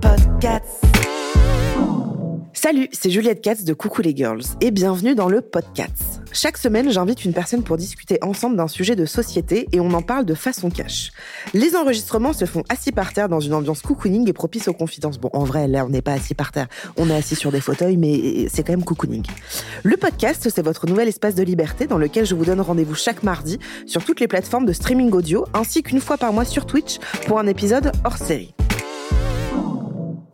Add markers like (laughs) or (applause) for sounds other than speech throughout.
Podcast. Salut, c'est Juliette Katz de Coucou les Girls et bienvenue dans le podcast. Chaque semaine, j'invite une personne pour discuter ensemble d'un sujet de société et on en parle de façon cash. Les enregistrements se font assis par terre dans une ambiance cocooning et propice aux confidences. Bon, en vrai, là, on n'est pas assis par terre. On est assis sur des fauteuils, mais c'est quand même cocooning. Le podcast, c'est votre nouvel espace de liberté dans lequel je vous donne rendez-vous chaque mardi sur toutes les plateformes de streaming audio ainsi qu'une fois par mois sur Twitch pour un épisode hors série.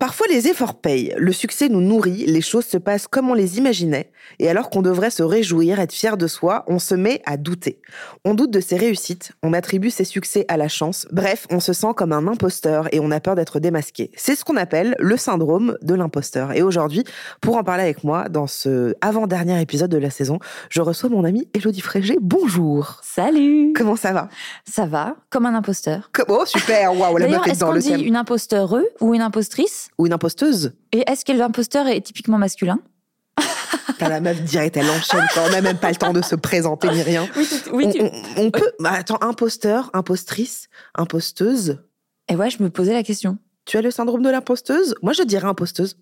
Parfois les efforts payent, le succès nous nourrit, les choses se passent comme on les imaginait, et alors qu'on devrait se réjouir, être fier de soi, on se met à douter. On doute de ses réussites, on attribue ses succès à la chance, bref, on se sent comme un imposteur et on a peur d'être démasqué. C'est ce qu'on appelle le syndrome de l'imposteur. Et aujourd'hui, pour en parler avec moi, dans ce avant-dernier épisode de la saison, je reçois mon amie Elodie Frégé. Bonjour Salut Comment ça va? Ça va, comme un imposteur. Comme- Oh super, waouh, la meuf D'ailleurs, est est-ce dans qu'on le dit thème. une imposteure ou une impostrice? Ou une imposteuse Et est-ce que l'imposteur est typiquement masculin? T'as la meuf direct, elle enchaîne quand même, même pas le temps de se présenter ni rien. Oui, on, on- on peut. bah, attends, imposteur, impostrice, imposteuse. Et ouais, je me posais la question. Tu as le syndrome de l'imposteuse? Moi, je dirais imposteuse.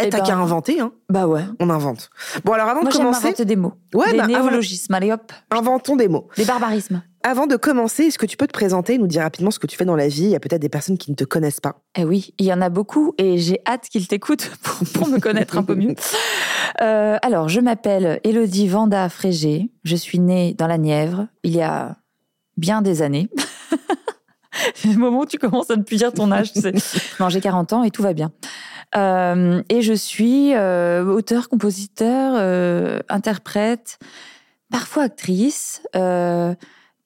Eh, Eh t'as ben- qu'à inventer, hein. Bah ouais. On invente. Bon, alors avant Moi, de commencer, inventer des mots. Ouais, des bah, néologismes, allez hop. inventons des mots. Des barbarismes. Avant de commencer, est-ce que tu peux te présenter, nous dire rapidement ce que tu fais dans la vie? Il y a peut-être des personnes qui ne te connaissent pas. Eh oui, il y en a beaucoup et j'ai hâte qu'ils t'écoutent (laughs) pour, pour me connaître un peu mieux. (laughs) Euh, alors, je m'appelle Élodie Vanda Frégé. Je suis née dans la Nièvre il y a bien des années. (laughs) C'est le moment où tu commences à ne plus dire ton âge. Tu sais. Non, j'ai 40 ans et tout va bien. Euh, et je suis euh, auteur, compositeur, euh, interprète, parfois actrice,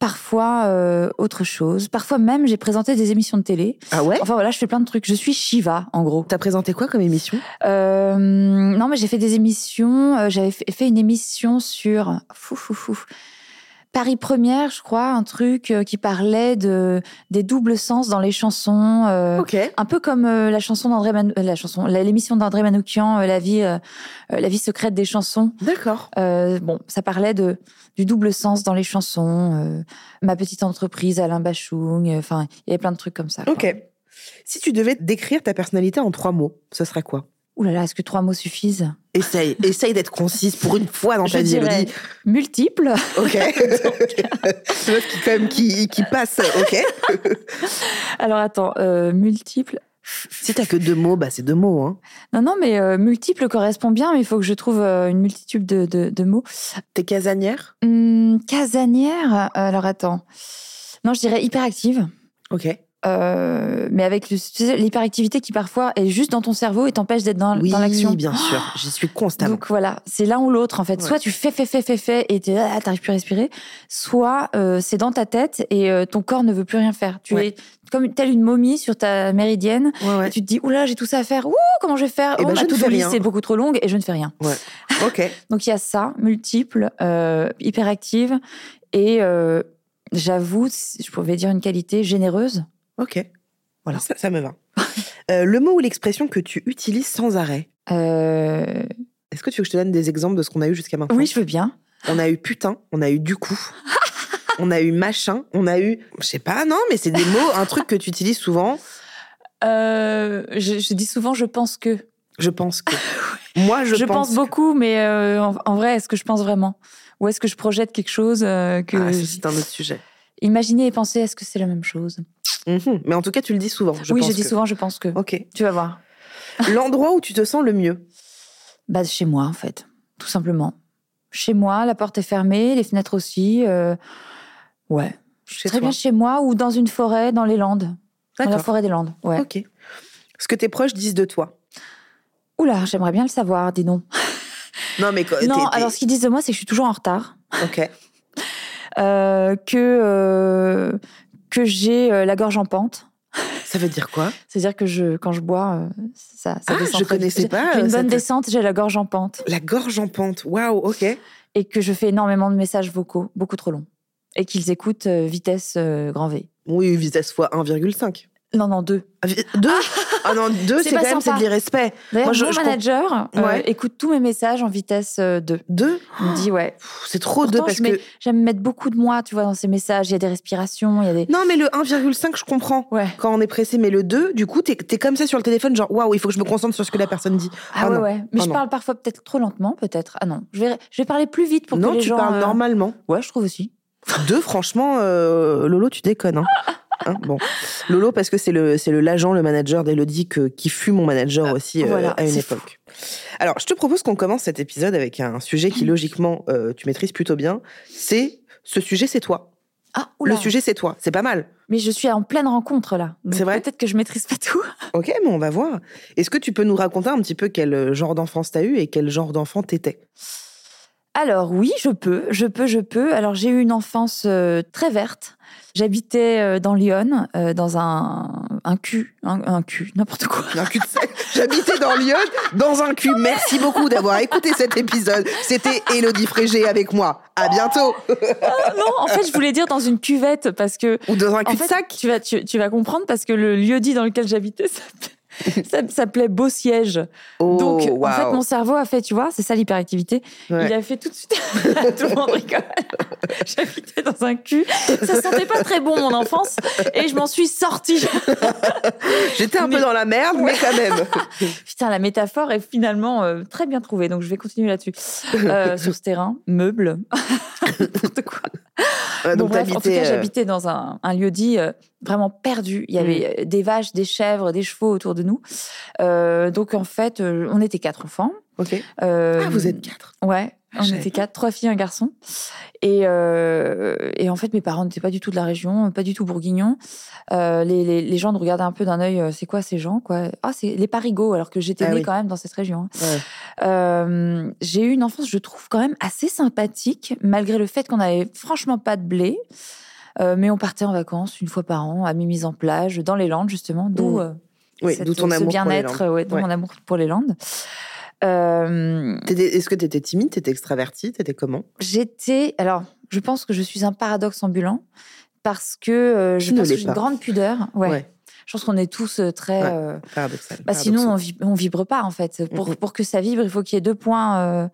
parfois euh, autre chose. Parfois même, j'ai présenté des émissions de télé. Ah ouais? Enfin voilà, je fais plein de trucs. Je suis Shiva, en gros. T'as présenté quoi comme émission? Euh, non, mais j'ai fait des émissions. euh, J'avais fait fait une émission sur fou, fou, fou. Paris Première, je crois, un truc euh, qui parlait de des doubles sens dans les chansons. euh, Ok. Un peu comme euh, la chanson d'André Manou- euh, la chanson, l'émission d'André Manoukian, euh, la vie, euh, la vie secrète des chansons. D'accord. Euh, bon, ça parlait de du double sens dans les chansons. euh, ma petite entreprise, Alain Bachung. Enfin, il y avait plein de trucs comme ça. quoi. Ok. Si tu devais décrire ta personnalité en trois mots, ce serait quoi? Ouh là là, est-ce que trois mots suffisent? Essaye, (laughs) essaye d'être concise pour une fois dans Je ta vie, Elodie. multiple. Ok. (laughs) (laughs) C'est qui, quand même, qui, qui passe. Ok. Alors attends, euh, multiple. Si t'as que deux mots, bah c'est deux mots. Hein. Non, non, mais euh, multiple correspond bien, mais il faut que je trouve euh, une multitude de, de, de mots. T'es casanière? Hum, casanière, alors attends. Non, je dirais hyperactive. Ok. Euh, mais avec l'hyperactivité qui parfois est juste dans ton cerveau et t'empêche d'être dans, oui, dans l'action. bien sûr. (gasps) J'y suis constamment. Donc voilà, c'est l'un ou l'autre en fait. Ouais. Soit tu fais, fais, fais, fais, fais et là, t'arrives plus à respirer. Soit euh, c'est dans ta tête et euh, ton corps ne veut plus rien faire. Tu Ouais. es comme telle une momie sur ta méridienne ouais. Et tu te dis, oula, j'ai tout ça à faire. Ouh, comment je vais faire? Eh Oh, ben, ma je ne to-do list est beaucoup trop longue et je ne fais rien. (laughs) Ok. Donc il y a ça, multiple, euh, hyperactive et euh, j'avoue, je pouvais dire une qualité généreuse. Ok. Voilà. Ça, ça me va. Euh, le mot ou l'expression que tu utilises sans arrêt? Euh, Est-ce que tu veux que je te donne des exemples de ce qu'on a eu jusqu'à maintenant? Oui, je veux bien. On a eu putain, on a eu du coup, on a eu machin, on a eu, je sais pas, non, mais c'est des mots, un truc que tu utilises souvent. Euh, je, je dis souvent, je pense que. Je pense que. (laughs) Moi, je, Je, pense, que- beaucoup, mais euh, en, en vrai, est-ce que je pense vraiment? Ou est-ce que je projette quelque chose euh, que Ah, c'est un autre sujet. Imaginer et penser, est-ce que c'est la même chose? Mhm. Mais en tout cas, tu le dis souvent. Je Oui, pense je dis que. souvent, je pense que. Ok. Tu vas voir. (laughs) L'endroit où tu te sens le mieux. Bah, chez moi, en fait, tout simplement. Chez moi, la porte est fermée, les fenêtres aussi. euh, Ouais. Très toi. bien chez moi ou dans une forêt, dans les Landes. Dans la forêt des Landes, ouais. Ok. Ce que tes proches disent de toi. Oula, j'aimerais bien le savoir, dis donc. Non, mais quoi, (laughs) non, alors ce qu'ils disent de moi, c'est que je suis toujours en retard. Ok. (laughs) euh, que, euh, que j'ai euh, la gorge en pente. Ça veut dire quoi? C'est-à-dire que je, quand je bois, euh, ça, ça Ah, descend je connaissais pas, J'ai euh, une bonne cette- descente, j'ai la gorge en pente. La gorge en pente. Waouh, ok. Et que je fais énormément de messages vocaux, beaucoup trop longs. Et qu'ils écoutent euh, vitesse euh, grand V. Oui, vitesse fois 1,5. Non, non, deux. Ah, Deux Ah non, deux, C'est quand même c'est de l'irrespect. Moi, je- mon je manager euh, Ouais. écoute tous mes messages en vitesse euh, 2. Deux Il me dit, ouais. C'est trop deux Pourtant, parce je mets- que. J'aime mettre beaucoup de moi, tu vois, dans ces messages. Il y a des respirations, il y a des. Non, mais le 1,5, je comprends. Ouais. Quand on est pressé, mais le 2, du coup, t'es es comme ça sur le téléphone, genre, waouh, il faut que je me concentre sur ce que la personne dit. Ah, Ah ouais, non. ouais. Mais Ah je non. parle parfois peut-être trop lentement, peut-être. Ah non, je vais, je vais parler plus vite pour non, que les tu gens. parles euh, normalement. Ouais, je trouve aussi. Deux, franchement, euh, Lolo, tu déconnes. Hein. (laughs) Hein, bon. Lolo, parce que c'est le, c'est le l'agent, le manager d'Elodie qui fut mon manager aussi euh, à une époque. Alors, je te propose qu'on commence cet épisode avec un sujet qui, logiquement, euh, tu maîtrises plutôt bien. C'est ce sujet, c'est toi. Ah, oula. Le sujet, c'est toi. C'est pas mal. Mais je suis en pleine rencontre là. C'est vrai Peut-être que je maîtrise pas tout. (laughs) Ok, mais on va voir. Est-ce que tu peux nous raconter un petit peu quel genre d'enfance t'as eu et quel genre d'enfant t'étais? Alors oui, je peux, je peux, je peux. Alors j'ai eu une enfance euh, très verte. J'habitais euh, dans Lyon, euh, dans un, un cul, un, un cul, n'importe quoi. Un cul de. J'habitais dans Lyon, dans un cul. Merci beaucoup d'avoir écouté cet épisode. C'était Elodie Frégé avec moi. À bientôt. non, en fait, je voulais dire dans une cuvette parce que Ou dans un en cul de fait, sac. tu vas, tu, tu vas comprendre parce que le lieu dit dans lequel j'habitais s'appelait- (laughs) ça s'appelait Beau Siège. Oh, Donc, en fait, mon cerveau a fait, tu vois, c'est ça l'hyperactivité. Ouais. Il a fait tout de suite. (laughs) tout le monde rigole. (laughs) J'habitais dans un cul. Ça sentait pas très bon mon enfance et je m'en suis sortie. J'étais un Mais- peu dans la merde, mais quand même. Putain, la métaphore est finalement euh, très bien trouvée. Donc, je vais continuer là-dessus. Euh, sur ce terrain, meubles, n'importe quoi. Ouais, Bon, donc bref, en tout cas, euh, j'habitais dans un, un lieu dit euh, vraiment perdu. Il y avait euh, des vaches, des chèvres, des chevaux autour de nous. Euh, donc, en fait, euh, on était quatre enfants. Ok. Euh, Ah, vous êtes quatre. Ouais, on j'avais était quatre, trois filles, un garçon. Et, euh, et en fait, mes parents n'étaient pas du tout de la région, pas du tout bourguignons. Euh, les, les, les gens nous regardaient un peu d'un œil, euh, c'est quoi ces gens quoi? Ah, c'est les parigots, alors que j'étais Ah née oui. quand même dans cette région. hein. Ouais. Euh, j'ai eu une enfance, je trouve, quand même assez sympathique, malgré le fait qu'on n'avait franchement pas de blé. Euh, mais on partait en vacances une fois par an à Mimi's en plage, dans les Landes, justement, d'où Mmh. euh, Oui, ton amour bien-être, ouais, Ouais. mon amour pour les Landes. Euh, Est-ce que t'étais timide, t'étais extravertie, t'étais comment? J'étais. Alors, je pense que je suis un paradoxe ambulant parce que euh, je pense que j'ai une grande pudeur. Ouais. Ouais. Je pense qu'on est tous euh, très. Ouais. euh, Paradoxal. bah, sinon, on, paradoxal. vib- on vibre pas en fait. Pour, pour que ça vibre, il faut qu'il y ait deux points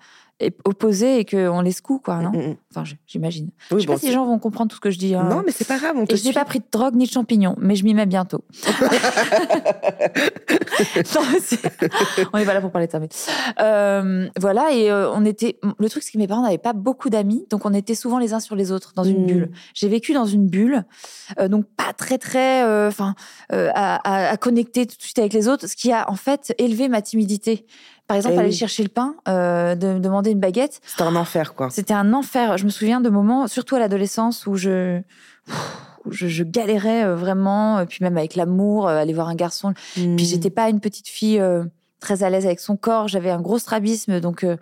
opposés et qu'on les secoue, quoi. Non Mm, mm. Enfin, j- j'imagine. Oui, je sais bon, pas si les gens vont comprendre tout ce que je dis. hein. Non, mais c'est pas grave, on te Et je n'ai pas pris de drogue ni de champignons, mais je m'y mets bientôt. (laughs) Non, (laughs) on est pas là pour parler de ça. Mais... Euh, voilà, et euh, on était. Le truc, c'est que mes parents n'avaient pas beaucoup d'amis, donc on était souvent les uns sur les autres dans une Mm. bulle. J'ai vécu dans une bulle, euh, donc pas très très, enfin, à, à- à connecter tout de suite avec les autres, ce qui a en fait élevé ma timidité. Par exemple, Eh aller oui. chercher le pain, euh, de me demander une baguette, C'était un enfer, quoi. c'était un enfer. Je me souviens de moments, surtout à l'adolescence, où je, où je, je galérais euh, vraiment, euh, puis même avec l'amour, euh, aller voir un garçon. Hmm. Puis j'étais pas une petite fille euh, très à l'aise avec son corps. J'avais un gros strabisme, donc euh,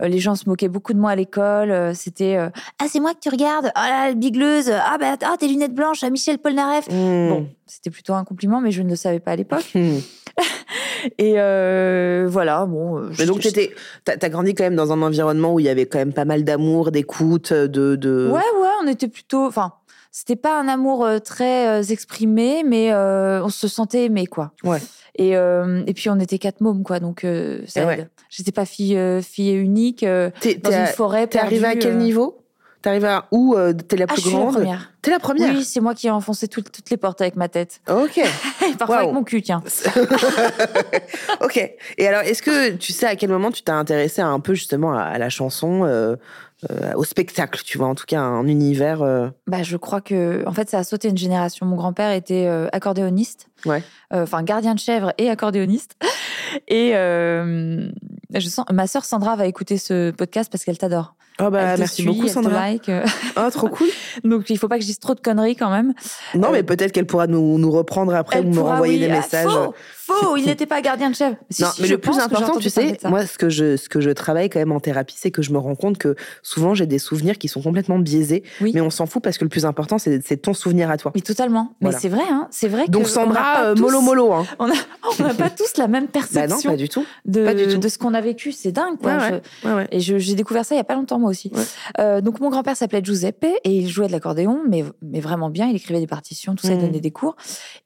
les gens se moquaient beaucoup de moi à l'école. Euh, C'était euh, ah c'est moi que tu regardes, ah la bigleuse, ah bah ah tes lunettes blanches, ah Michel Polnareff. Hmm. Bon, c'était plutôt un compliment, mais je ne le savais pas à l'époque. Hmm. (laughs) Et euh, voilà, bon. euh, Mais je- donc, t'as, t'as grandi quand même dans un environnement où il y avait quand même pas mal d'amour, d'écoute, de. de... Ouais, ouais, on était plutôt. Enfin, c'était pas un amour euh, très euh, exprimé, mais euh, on se sentait aimé, quoi. Ouais. Et, euh, et puis on était quatre mômes, quoi, donc euh, ça ouais. J'étais pas fille, euh, fille unique euh, dans une forêt. t'es arrivée à quel euh. niveau? T'es arrivée à où euh, T'es la Ah, plus je suis la première. T'es la première Oui, c'est moi qui ai enfoncé toutes- toutes les portes avec ma tête. Ok. (laughs) Et parfois avec mon cul, tiens. (laughs) ok. Et alors, est-ce que tu sais à quel moment tu t'es intéressée un peu justement à, à la chanson, euh, euh, au spectacle, tu vois, en tout cas un univers. Bah, je crois que, en fait, ça a sauté une génération. Mon grand-père était accordéoniste, Ouais. Enfin gardien de chèvre et accordéoniste. (laughs) Et je sens, ma sœur Sandra va écouter ce podcast parce qu'elle t'adore. Oh bah Elle merci suit, beaucoup elle Sandra. like, euh. Oh trop cool. (laughs) Donc il faut pas que je dise trop de conneries quand même. Non Euh, mais peut-être qu'elle pourra nous, nous reprendre après ou me pourra, renvoyer oui, des ah, messages. Faux, faux, il n'était pas gardien de chef. Si, non, si, mais le plus important, tu sais, moi, ce que je, ce que je travaille quand même en thérapie, c'est que je me rends compte que souvent j'ai des souvenirs qui sont complètement biaisés, Oui. mais on s'en fout parce que le plus important, c'est ton souvenir à toi. Mais totalement. Mais c'est vrai, hein. C'est vrai Donc que Sandra, euh, tous- mollo mollo, hein. (laughs) On n'a pas tous la même Bah non, perception pas du tout. de, pas du tout. de ce qu'on a vécu. C'est dingue, quoi. Et j'ai découvert ça il y a pas longtemps moi aussi. Ouais. Euh, donc mon grand-père s'appelait Giuseppe et il jouait de l'accordéon, mais, mais vraiment bien. Il écrivait des partitions, tout ça, il Mhm. donnait des cours.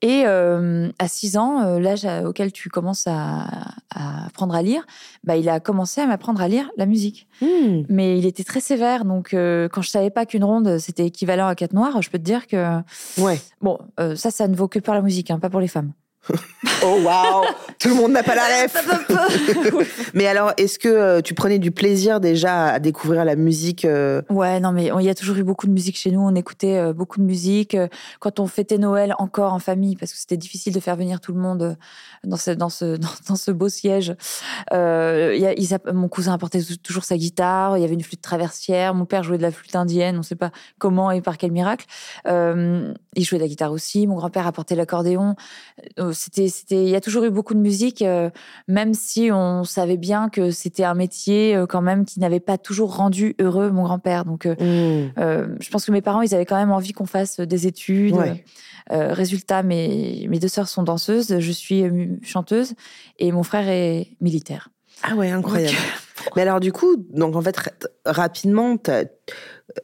Et euh, à 6 ans, euh, l'âge auquel tu commences à, à apprendre à lire, bah, il a commencé à m'apprendre à lire la musique. Hmm. Mais il était très sévère, donc euh, quand je savais pas qu'une ronde c'était équivalent à quatre noirs, je peux te dire que Ouais. bon, ça, ça ne vaut que pour la musique, hein, pas pour les femmes. Oh waouh Tout le monde n'a pas la ref. (laughs) Mais alors, est-ce que euh, tu prenais du plaisir déjà à découvrir la musique euh, Ouais, non, mais il y a toujours eu beaucoup de musique chez nous. On écoutait euh, beaucoup de musique. Quand on fêtait Noël encore en famille, parce que c'était difficile de faire venir tout le monde dans ce, dans ce, (laughs) dans, dans ce beau siège. Y a- mon cousin apportait tou- toujours sa guitare. Il y avait une flûte traversière. Mon père jouait de la flûte indienne. On ne sait pas comment et par quel miracle. Il jouait de la guitare aussi. Mon grand-père apportait l'accordéon. C'était, c'était, il y a toujours eu beaucoup de musique, euh, même si on savait bien que c'était un métier euh, quand même qui n'avait pas toujours rendu heureux mon grand-père. Donc, euh, euh, je pense que mes parents, ils avaient quand même envie qu'on fasse des études. Ouais. Résultat, mes, mes deux sœurs sont danseuses, je suis chanteuse et mon frère est militaire. Ah ouais, incroyable. (laughs) Mais alors, du coup, donc en fait, ra- rapidement,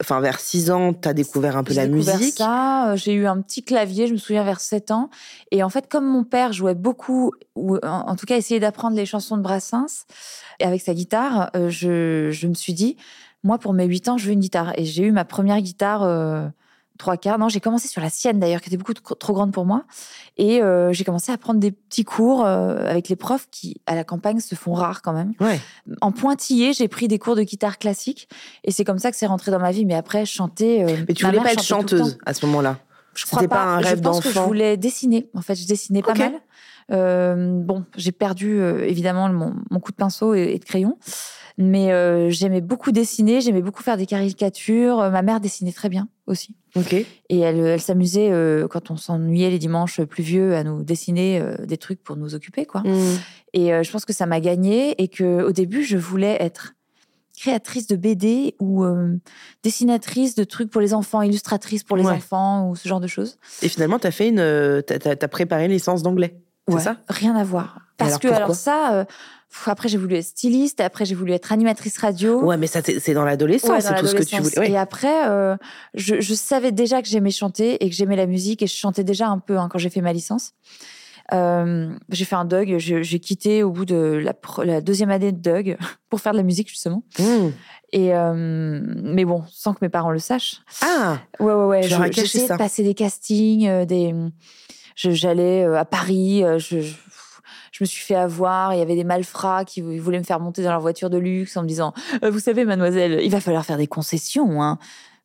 enfin, vers 6 ans, tu as découvert un peu la découvert musique. ça, euh, j'ai eu un petit clavier, je me souviens vers 7 ans. Et en fait, comme mon père jouait beaucoup, ou en, en tout cas essayait d'apprendre les chansons de Brassens et avec sa guitare, euh, je, je me suis dit, moi pour mes 8 ans, je veux une guitare. Et j'ai eu ma première guitare euh, trois quarts. Non, j'ai commencé sur la sienne d'ailleurs, qui était beaucoup trop grande pour moi. Et euh, j'ai commencé à prendre des petits cours euh, avec les profs qui, à la campagne, se font rares quand même. Ouais. En pointillé, j'ai pris des cours de guitare classique. Et c'est comme ça que c'est rentré dans ma vie. Mais après, chanter. euh, Mais tu voulais pas être chanteuse à ce moment-là? Je crois C'était pas un rêve Je pense que je voulais dessiner. En fait, je dessinais pas Ok. mal. Euh, bon, j'ai perdu euh, évidemment mon, mon coup de pinceau et, et de crayon. Mais euh, j'aimais beaucoup dessiner, j'aimais beaucoup faire des caricatures. Euh, Ma mère dessinait très bien aussi. Ok. Et elle, elle s'amusait, euh, quand on s'ennuyait les dimanches pluvieux, à nous dessiner euh, des trucs pour nous occuper. quoi. Hmm. Et euh, je pense que ça m'a gagnée et que au début, je voulais être créatrice de BD ou euh, dessinatrice de trucs pour les enfants, illustratrice pour les Ouais. enfants ou ce genre de choses. Et finalement, tu as fait une, euh, t'as, préparé une licence d'anglais. C'est ça? Rien à voir. Parce alors, que alors ça, euh, pff, après j'ai voulu être styliste, après j'ai voulu être animatrice radio. Ouais, mais ça, c'est, dans l'adolescence, Ouais, c'est tout ce que tu voulais. Ouais. Et après, euh, je, je savais déjà que j'aimais chanter et que j'aimais la musique et je chantais déjà un peu hein, quand j'ai fait ma licence. Euh, j'ai fait un Doug, j'ai quitté au bout de la, la deuxième année de Doug (laughs) pour faire de la musique justement. Hmm. Et euh, mais bon, sans que mes parents le sachent. Ah, Ouais, ouais, ouais. J'essayais de passer des castings, euh, des. J'allais euh, à Paris, euh, je, je, je me suis fait avoir. Il y avait des malfrats qui vou- voulaient me faire monter dans leur voiture de luxe en me disant Euh, Vous savez, mademoiselle, il va falloir faire des concessions. Hein.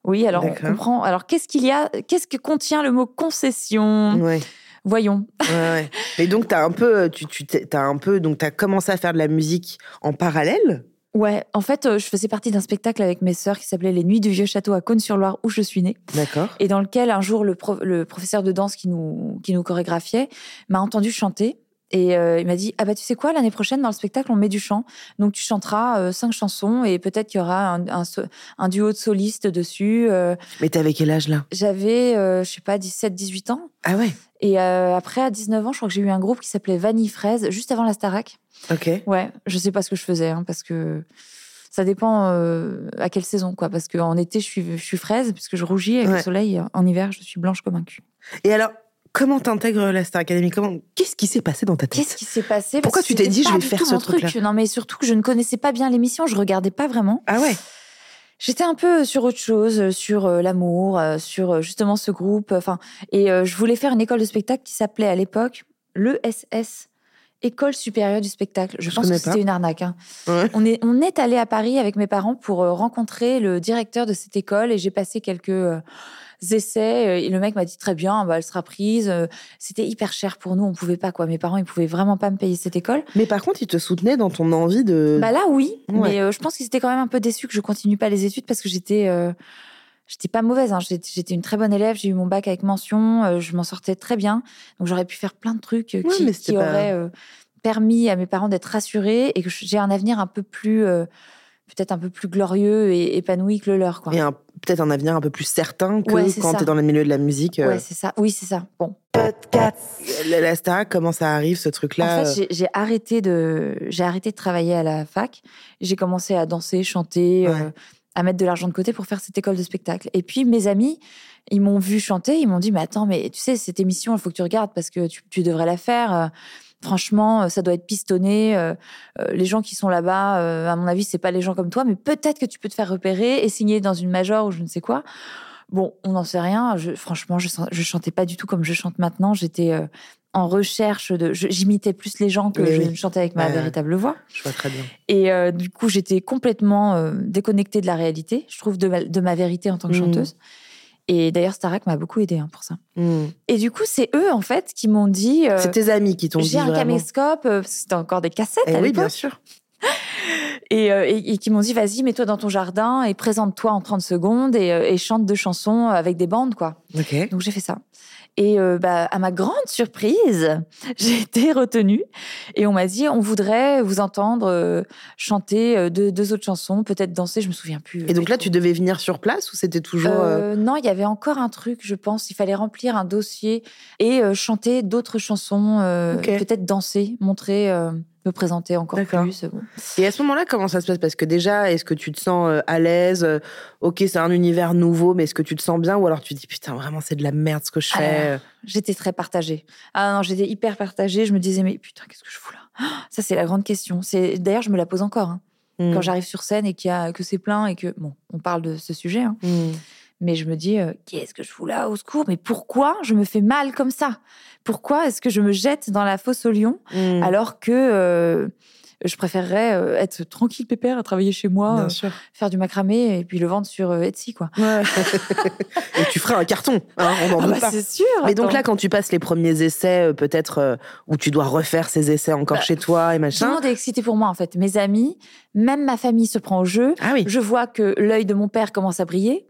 Oui, alors on comprend. Alors qu'est-ce qu'il y a Qu'est-ce que contient le mot concession? Ouais. Voyons. ouais, ouais. Mais donc, t'as un peu, tu, t'as un peu, donc, t'as commencé à faire de la musique en parallèle? Ouais, en fait, euh, je faisais partie d'un spectacle avec mes sœurs qui s'appelait Les Nuits du Vieux Château à Cône-sur-Loire, où je suis née. D'accord. et dans lequel un jour le, prof- le professeur de danse qui nous, qui nous chorégraphiait m'a entendu chanter. Et euh, il m'a dit ah bah tu sais quoi l'année prochaine dans le spectacle on met du chant. Donc tu chanteras euh, cinq chansons et peut-être qu'il y aura un, un, so- un duo de solistes dessus Euh, Mais t'avais quel âge là? J'avais euh, je sais pas 17 18 ans. Ah ouais? et après à 19 ans je crois que j'ai eu un groupe qui s'appelait Vanille Fraise juste avant la Starac. Ok. ouais je sais pas ce que je faisais hein, parce que ça dépend euh, à quelle saison quoi. Parce qu'en été je suis je suis fraise puisque je rougis avec Ouais. le soleil. En hiver je suis blanche comme un cul. Et alors, comment t'intègres la Star Academy? Comment Qu'est-ce qui s'est passé dans ta tête? Qu'est-ce qui s'est passé? Pourquoi tu t'es dit, je vais faire ce truc. Non, mais surtout que je ne connaissais pas bien l'émission, je regardais pas vraiment. Ah ouais. J'étais un peu sur autre chose, euh, sur euh, l'amour, euh, sur euh, justement ce groupe. Enfin, et euh, je voulais faire une école de spectacle qui s'appelait à l'époque l'ESS, École supérieure du spectacle. Je, Je pense que c'était une arnaque. hein. Ouais. On est on est allé à Paris avec mes parents pour euh, rencontrer le directeur de cette école et j'ai passé quelques euh, essais. euh, Et le mec m'a dit très bien, bah, elle sera prise. Euh, C'était hyper cher pour nous, on pouvait pas quoi. Mes parents, ils pouvaient vraiment pas me payer cette école. Mais par contre, il te soutenait dans ton envie de. Bah là, oui. Ouais. Mais euh, je pense qu'ils étaient quand même un peu déçus que je continue pas les études parce que j'étais. euh, J'étais pas mauvaise, hein. j'étais une très bonne élève, j'ai eu mon bac avec mention, euh, je m'en sortais très bien. Donc j'aurais pu faire plein de trucs qui, auraient permis à mes parents d'être rassurés et que j'ai un avenir un peu plus, peut-être un peu plus glorieux et épanoui que le leur. Quoi. Et un- peut-être un avenir un peu plus certain que Ouais, quand ça. t'es dans le milieu de la musique. euh. Ouais, c'est ça. Oui, c'est ça. Bon. La, la Starac, comment ça arrive, ce truc-là En fait, j'ai- j'ai arrêté de, j'ai arrêté de travailler à la fac. J'ai commencé à danser, chanter, Ouais. euh, à mettre de l'argent de côté pour faire cette école de spectacle. Et puis mes amis, ils m'ont vu chanter, ils m'ont dit, mais attends, mais tu sais, cette émission, il faut que tu regardes parce que tu, tu devrais la faire. Franchement, euh, ça doit être pistonné. Euh, euh, les gens qui sont là-bas, euh, à mon avis, c'est pas les gens comme toi, mais peut-être que tu peux te faire repérer et signer dans une major ou je ne sais quoi. Bon, on n'en sait rien. Je, franchement, je, je chantais pas du tout comme je chante maintenant. J'étais euh, en recherche de. J'imitais plus les gens que Oui, je oui. ne chantais avec ma Ouais, véritable voix. Je vois très bien. Et du coup, j'étais complètement déconnectée de la réalité, je trouve, de ma, de ma vérité en tant que Mhm. chanteuse. Et d'ailleurs, Starak m'a beaucoup aidée hein, pour ça. Hmm. Et du coup, c'est eux, en fait, qui m'ont dit. euh, C'est tes amis qui t'ont dit j'ai un caméscope, euh, c'était encore des cassettes Eh à oui, bien sûr. (laughs) et, euh, et- et qui m'ont dit vas-y, mets-toi dans ton jardin et présente-toi en 30 secondes et, euh, et chante deux chansons avec des bandes, quoi. Ok. Donc j'ai fait ça. Et euh, bah, à ma grande surprise, (laughs) j'ai été retenue et on m'a dit on voudrait vous entendre euh, chanter euh, deux, deux autres chansons, peut-être danser, je me souviens plus. Et donc là, tu devais venir sur place ou c'était toujours. euh, Euh, non, il y avait encore un truc, je pense. Il fallait remplir un dossier et euh, chanter d'autres chansons, euh, Ok. peut-être danser, montrer, euh, me présenter encore plus. Bon. Et à ce moment-là, comment ça se passe? Parce que déjà, est-ce que tu te sens euh, à l'aise euh, Ok, c'est un univers nouveau, mais est-ce que tu te sens bien? Ou alors tu te dis, putain, vraiment, c'est de la merde ce que je fais? J'étais très partagée. Ah non, j'étais hyper partagée. Je me disais, mais putain, qu'est-ce que je fous là? Ah, Ça, c'est la grande question. C'est D'ailleurs, je me la pose encore. hein. Hmm. Quand j'arrive sur scène et qu'il y a, que c'est plein et que. Bon, on parle de ce sujet, hein, Hmm. Mais je me dis, euh, qu'est-ce que je fous là Au secours? Mais pourquoi je me fais mal comme ça? Pourquoi est-ce que je me jette dans la fosse au lion Hmm. alors que euh, je préférerais euh, être tranquille, pépère, à travailler chez moi, euh, faire du macramé et puis le vendre sur Etsy, quoi. Ouais. (laughs) Et tu ferais un carton, hein, on n'en Ah bah, pas. c'est sûr. Mais donc là, quand tu passes les premiers essais, peut-être où tu dois refaire ces essais encore Bah, chez toi et tout le machin. monde est excité pour moi, en fait. Mes amis, même ma famille se prend au jeu. Ah oui. Je vois que l'œil de mon père commence à briller.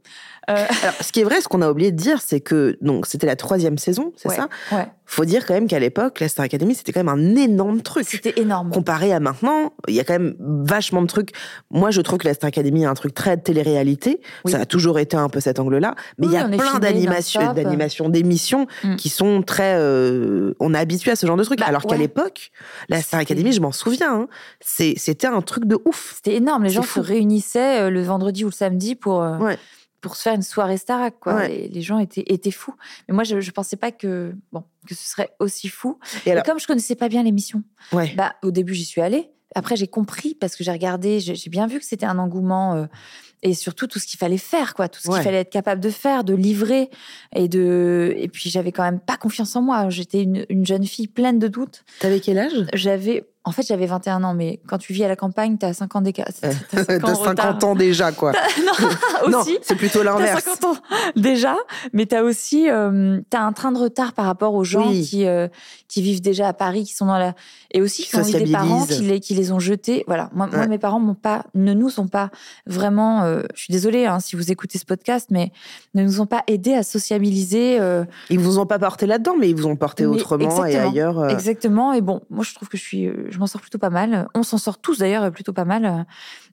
Euh, Alors, ce qui est vrai, ce qu'on a oublié de dire, c'est que donc c'était la troisième saison, c'est ouais, ça? Ouais. Faut dire quand même qu'à l'époque, la Star Academy, c'était quand même un énorme truc. C'était énorme. Comparé à maintenant, il y a quand même vachement de trucs. Moi, je trouve que la Star Academy est un truc très télé-réalité. Oui. Ça a toujours été un peu cet angle-là. Mais il Oui, y a plein d'animations, d'émissions Mm. qui sont très. euh, on est habitué à ce genre de trucs. Bah, Alors qu'à l'époque, la Star Academy, je m'en souviens, hein, c'était un truc de ouf. C'était énorme. Les gens fou. se réunissaient euh, le vendredi ou le samedi pour, euh. Pour se faire une soirée Starac. Quoi. Ouais. Les, les gens étaient, étaient fous. Mais moi, je ne pensais pas que, bon, que ce serait aussi fou. Et comme je connaissais pas bien l'émission, Ouais. bah, au début, j'y suis allée. Après, j'ai compris parce que j'ai regardé, j'ai j'ai bien vu que c'était un engouement euh, et surtout tout ce qu'il fallait faire, quoi, tout ce Ouais. qu'il fallait être capable de faire, de livrer et de. Et puis, j'avais quand même pas confiance en moi. J'étais une, une jeune fille pleine de doutes. T'avais quel âge? J'avais, en fait, j'avais 21 ans, mais quand tu vis à la campagne, t'as 5 ans d'écart. T'as (laughs) T'as 5 ans, de 50 retard. ans déjà, quoi. (laughs) (laughs) non, aussi. c'est plutôt T'as l'inverse. 50 ans déjà, mais t'as aussi euh, t'as un train de retard par rapport aux gens Oui. qui euh, qui vivent déjà à Paris, qui sont dans la et aussi Qui qui, ont eu des parents qui les qui les ont jetés. Voilà, moi, mes parents m'ont pas ne nous ont pas vraiment. euh, je suis désolée hein, si vous écoutez ce podcast, mais ne nous ont pas aidés à sociabiliser. Ils vous ont pas porté là-dedans, mais ils vous ont porté Mais autrement et ailleurs. Exactement. Et bon, moi, je trouve que je suis, je m'en sors plutôt pas mal. On s'en sort tous d'ailleurs plutôt pas mal.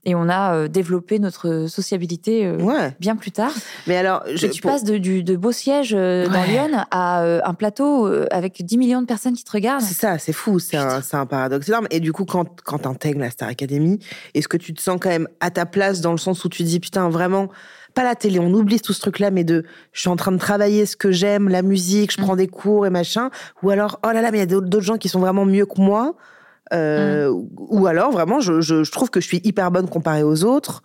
Et on a euh, développé notre sociabilité euh, Ouais. bien plus tard. Mais alors, je, Et tu pour- passes de, du, de beaux sièges euh, dans. Lyon à un plateau avec 10 millions de personnes qui te regardent. C'est ça, c'est fou, c'est un, paradoxe énorme. Et du coup, quand, quand t'intègres la Star Academy, est-ce que tu te sens quand même à ta place dans le sens où tu dis, putain, vraiment, pas la télé, on oublie tout ce truc-là, mais de, je suis en train de travailler ce que j'aime, la musique, je Mm. prends des cours et machin. Ou alors, oh là là, mais il y a d'autres gens qui sont vraiment mieux que moi. Euh, Mm. Ou alors, vraiment, je, je, je trouve que je suis hyper bonne comparée aux autres.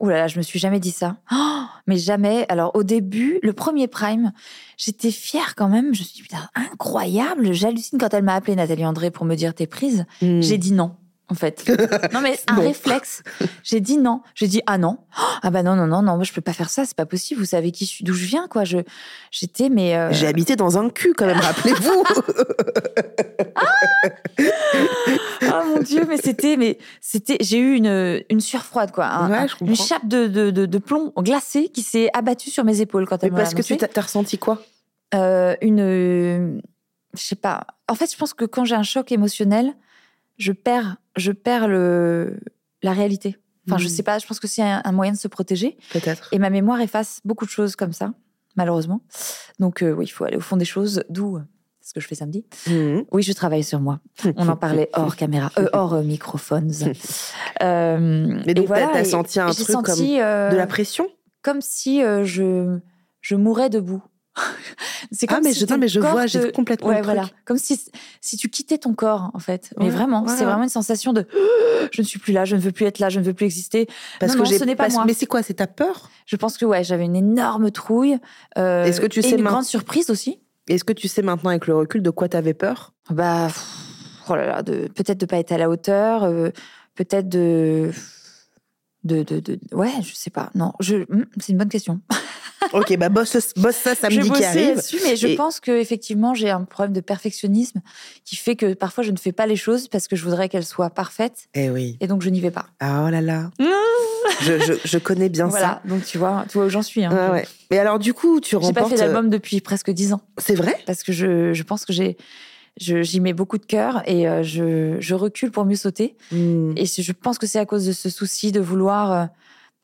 Ouh là là, je me suis jamais dit ça. Oh, mais jamais. Alors au début, le premier prime, j'étais fière quand même. Je me suis dit, putain, incroyable. J'hallucine quand elle m'a appelé Nathalie André pour me dire t'es prise. Mm. J'ai dit non. En fait. (laughs) Non, mais un Non. réflexe. J'ai dit non. J'ai dit ah non. Ah bah non, non, non, non, moi je peux pas faire ça, c'est pas possible. Vous savez qui je suis, d'où je viens, quoi. Je, j'étais, mais. euh, J'ai habité dans un cul quand même, (laughs) rappelez-vous. Oh mon dieu, mais c'était, mais c'était, j'ai eu une, une sueur froide, quoi. Un- Ouais, un- je une chape de, de, de, de plomb glacé qui s'est abattue sur mes épaules quand elle m'a parce que tu t'as t'as ressenti quoi? Euh, une, euh, je sais pas. En fait, je pense que quand j'ai un choc émotionnel, je perds, je perds le, la réalité. Enfin, je Mhm. sais pas. Je pense que c'est un, un moyen de se protéger. Peut-être. Et ma mémoire efface beaucoup de choses comme ça, malheureusement. Donc euh, oui, il faut aller au fond des choses. D'où euh, ce que je fais samedi. Mhm. Oui, je travaille sur moi. On en parlait hors caméra, euh, (laughs) hors euh, microphones. (laughs) Mais donc, voilà, t'as- senti un truc senti, De la pression? comme si je je mourais debout. (laughs) c'est Ah, comme mais si je- non, mais je vois, j'ai te- complètement Ouais, le truc. voilà. Comme si si tu quittais ton corps en fait. Mais Ouais, vraiment, c'est vraiment une sensation de (gasps) je ne suis plus là, je ne veux plus être là, je ne veux plus exister. Parce Non, que non, ce n'est pas parce- moi. Mais c'est quoi C'est ta peur? Je pense que ouais, j'avais une énorme trouille. euh, Est-ce que tu et sais une grande surprise aussi Est-ce que tu sais maintenant avec le recul de quoi t'avais peur? Bah, oh là là, de, peut-être de pas être à la hauteur, euh, peut-être de, de, de, de- ouais, je sais pas. Non, je, hmm, c'est une bonne question. (laughs) Ok, bah bosse, bosse ça samedi qui arrive. là-dessus, mais je Et- pense que effectivement j'ai un problème de perfectionnisme qui fait que parfois je ne fais pas les choses parce que je voudrais qu'elles soient parfaites Eh oui. et donc je n'y vais pas. Ah oh là là. (laughs) je, je, je connais bien voilà, donc tu vois, tu vois où j'en suis. Hein. ça. Ouais, ouais. Mais alors du coup, tu J'ai pas remportes. fait d'album depuis presque dix ans. C'est vrai? Parce que je, je pense que j'ai j'y mets beaucoup de cœur et euh, je, je recule pour mieux sauter. Hmm. Et je pense que c'est à cause de ce souci de vouloir euh,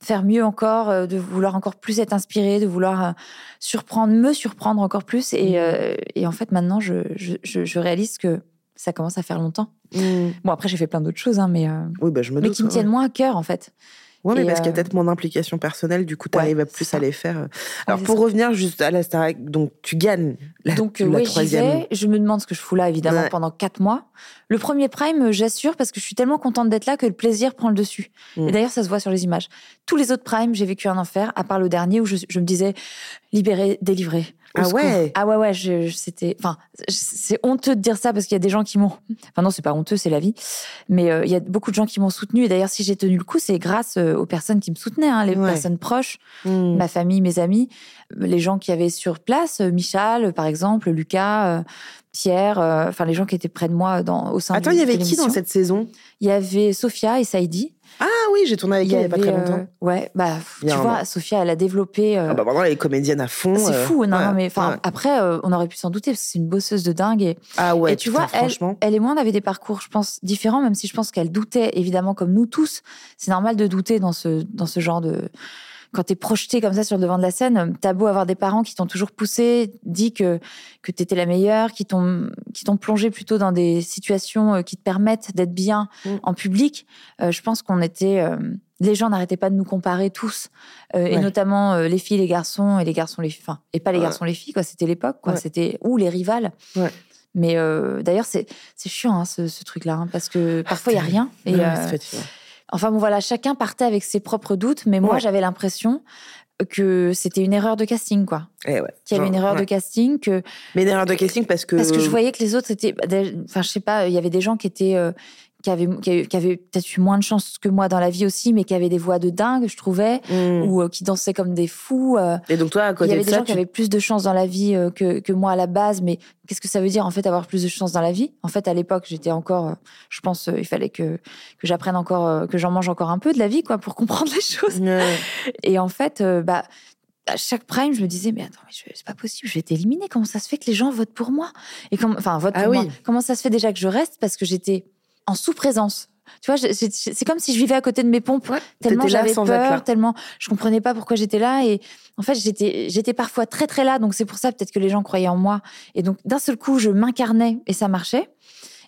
faire mieux encore, euh, de vouloir encore plus être inspiré, de vouloir surprendre, me surprendre encore plus. Et, euh, et en fait, maintenant, je, je, je- je réalise que ça commence à faire longtemps. Hmm. Bon, après, j'ai fait plein d'autres choses, hein, mais, euh, Oui, bah je me mais doute. qui me ouais. tiennent moins à cœur, en fait. Ouais, mais parce qu'il y a euh, peut-être mon implication personnelle, du coup, tu arrives Ouais, à plus à les faire. Alors, c'est pour ça. revenir juste à la Starac, donc tu gagnes la, Donc, euh, la oui, j'y troisième. vais. Je me demande ce que je fous là, évidemment, Ouais. pendant quatre mois. Le premier prime, euh, j'assure, parce que je suis tellement contente d'être là que le plaisir prend le dessus. Mm. Et d'ailleurs, ça se voit sur les images. Tous les autres primes, j'ai vécu un enfer, à part le dernier où je, je me disais libéré, délivré. Au Ah secours. ouais. Ah ouais, ouais, je, je- c'était. Enfin, c'est honteux de dire ça parce qu'il y a des gens qui m'ont. Enfin, non, c'est pas honteux, c'est la vie. Mais euh, il y a beaucoup de gens qui m'ont soutenu. Et d'ailleurs, si j'ai tenu le coup, c'est grâce euh, aux personnes qui me soutenaient, hein, les Ouais. personnes proches Hmm. ma famille, mes amis, euh, les gens qui avaient sur place, euh, Michal, euh, par exemple, Lucas, euh, euh, enfin les gens qui étaient près de moi dans, au sein Attends, de- il y avait qui dans cette saison? Il y avait Sophia et Saïdi. Ah oui, j'ai tourné avec elle il n'y a pas très longtemps. euh, ouais, bah tu vois. Sophia, elle a développé. euh, Ah bah maintenant, elle est comédienne à fond. c'est euh, fou, non, ouais, non, mais enfin, ouais. après, euh, on aurait pu s'en douter parce que c'est une bosseuse de dingue. Et, Ah ouais, et tu putain, vois, elle, franchement. elle et moi, on avait des parcours, je pense, différents, même si je pense qu'elle doutait, évidemment, comme nous tous. C'est normal de douter dans ce, dans ce genre de. Quand t'es projeté comme ça sur le devant de la scène, t'as beau avoir des parents qui t'ont toujours poussé, dit que, que t'étais la meilleure, qui t'ont, qui t'ont plongé plutôt dans des situations euh, qui te permettent d'être bien Mm. en public. Euh, je pense qu'on était. euh, les gens n'arrêtaient pas de nous comparer tous, euh, et notamment euh, les filles, les garçons, et les garçons, les filles. Enfin, et pas les Ouais. garçons, les filles, quoi. C'était l'époque, quoi. Ouais. C'était. Ou les rivales. Mais euh, d'ailleurs, c'est c'est chiant hein, ce, ce truc-là, hein, parce que parfois il y a rien. Et, euh. Enfin bon, voilà, chacun partait avec ses propres doutes, mais moi Ouais. j'avais l'impression que c'était une erreur de casting, quoi. Eh ouais, Qu'il y avait une erreur ouais. de casting, que Mais une erreur de casting parce que. parce que je voyais que les autres étaient, bah, enfin je sais pas, il y avait des gens qui étaient euh, qui avaient, qui avaient, qui avaient peut-être eu moins de chance que moi dans la vie aussi, mais qui avaient des voix de dingue, je trouvais, Hmm. ou euh, qui dansaient comme des fous. euh, Et donc toi, à il côté y avait de des ça, gens qui avaient plus de chance dans la vie euh, que, que moi à la base, mais qu'est-ce que ça veut dire en fait avoir plus de chance dans la vie? En fait, à l'époque, j'étais encore, je pense, il fallait que que j'apprenne encore, que j'en mange encore un peu de la vie, quoi, pour (laughs) comprendre les choses. Et en fait, bah à chaque prime, je me disais mais attends, mais c'est pas possible, je vais être éliminée. Comment ça se fait que les gens votent pour moi? Et enfin, votent Ah pour oui. moi. Comment ça se fait déjà que je reste? Parce que j'étais en sous-présence tu vois, c'est comme si je vivais à côté de mes pompes. Ouais, tellement j'avais peur, tellement je comprenais pas pourquoi j'étais là. Et en fait, j'étais, j'étais parfois très très là. Donc c'est pour ça peut-être que les gens croyaient en moi. Et donc d'un seul coup, je m'incarnais et ça marchait.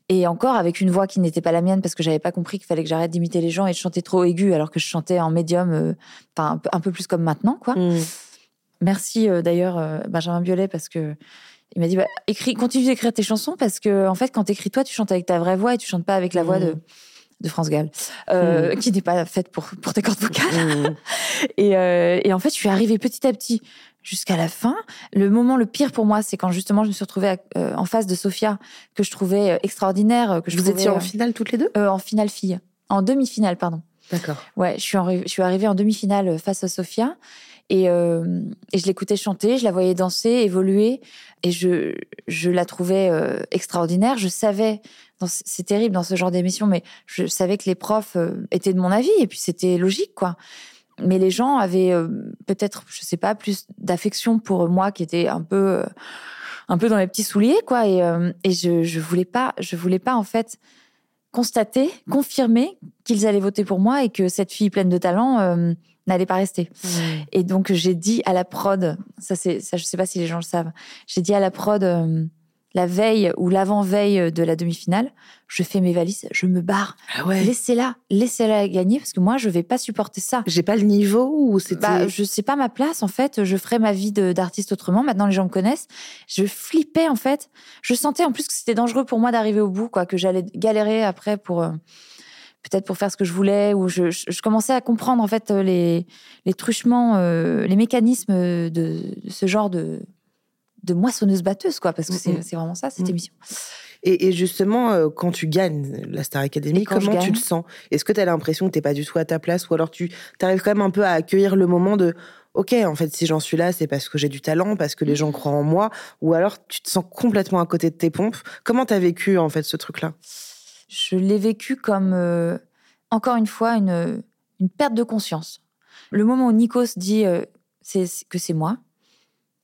Et encore avec une voix qui n'était pas la mienne parce que j'avais pas compris qu'il fallait que j'arrête d'imiter les gens et de chanter trop aigu alors que je chantais en médium, euh, enfin un, peu, un peu plus comme maintenant, quoi. Hmm. Merci euh, d'ailleurs euh, Benjamin Biolay parce que il m'a dit bah, écris, continue d'écrire tes chansons parce que en fait quand t'écris toi tu chantes avec ta vraie voix et tu chantes pas avec la voix de de France Gall euh, qui n'est pas faite pour pour tes cordes vocales (laughs) et, euh, et en fait je suis arrivée petit à petit jusqu'à la fin. Le moment le pire pour moi, c'est quand justement je me suis retrouvée euh, en face de Sophia, que je trouvais extraordinaire. Que je Vous trouvais, étiez en finale toutes les deux? En finale fille. En demi-finale, pardon. D'accord. Ouais, je suis, en- je suis arrivée en demi-finale face à Sophia. Et, euh, et je l'écoutais chanter, je la voyais danser, évoluer. Et je, je la trouvais euh, extraordinaire. Je savais, c'est terrible dans ce genre d'émission, mais je savais que les profs euh, étaient de mon avis. Et puis c'était logique, quoi. Mais les gens avaient peut-être, je sais pas, plus d'affection pour moi qui était un peu, un peu dans les petits souliers, quoi. Et, et je, je voulais pas, je voulais pas en fait constater, confirmer qu'ils allaient voter pour moi et que cette fille pleine de talent n'allait pas rester. Et donc j'ai dit à la prod, ça c'est, ça je sais pas si les gens le savent, j'ai dit à la prod euh, la veille ou l'avant-veille de la demi-finale, je fais mes valises, je me barre. Ah ouais. Laissez-la, laissez-la gagner parce que moi je vais pas supporter ça. J'ai pas le niveau ou c'était. Bah, je sais pas ma place en fait. Je ferai ma vie d'artiste autrement. Maintenant, les gens me connaissent. Je flippais en fait. Je sentais en plus que c'était dangereux pour moi d'arriver au bout, quoi, que j'allais galérer après pour euh, peut-être pour faire ce que je voulais. Ou je, je- je commençais à comprendre en fait euh, les les truchements, euh, les mécanismes de, de ce genre de de moissonneuse batteuse, quoi, parce que c'est Mhm. c'est vraiment ça cette Mhm. émission. Et, et justement, euh, quand tu gagnes la Star Academy, comment tu le sens? Est-ce que tu as l'impression que t'es pas du tout à ta place ou alors tu arrives quand même un peu à accueillir le moment de OK, en fait, si j'en suis là, c'est parce que j'ai du talent, parce que les gens croient en moi, ou alors tu te sens complètement à côté de tes pompes? Comment t'as vécu en fait ce truc-là? Je l'ai vécu comme, euh, encore une fois, une, perte de conscience. Le moment où Nikos dit euh, que c'est moi,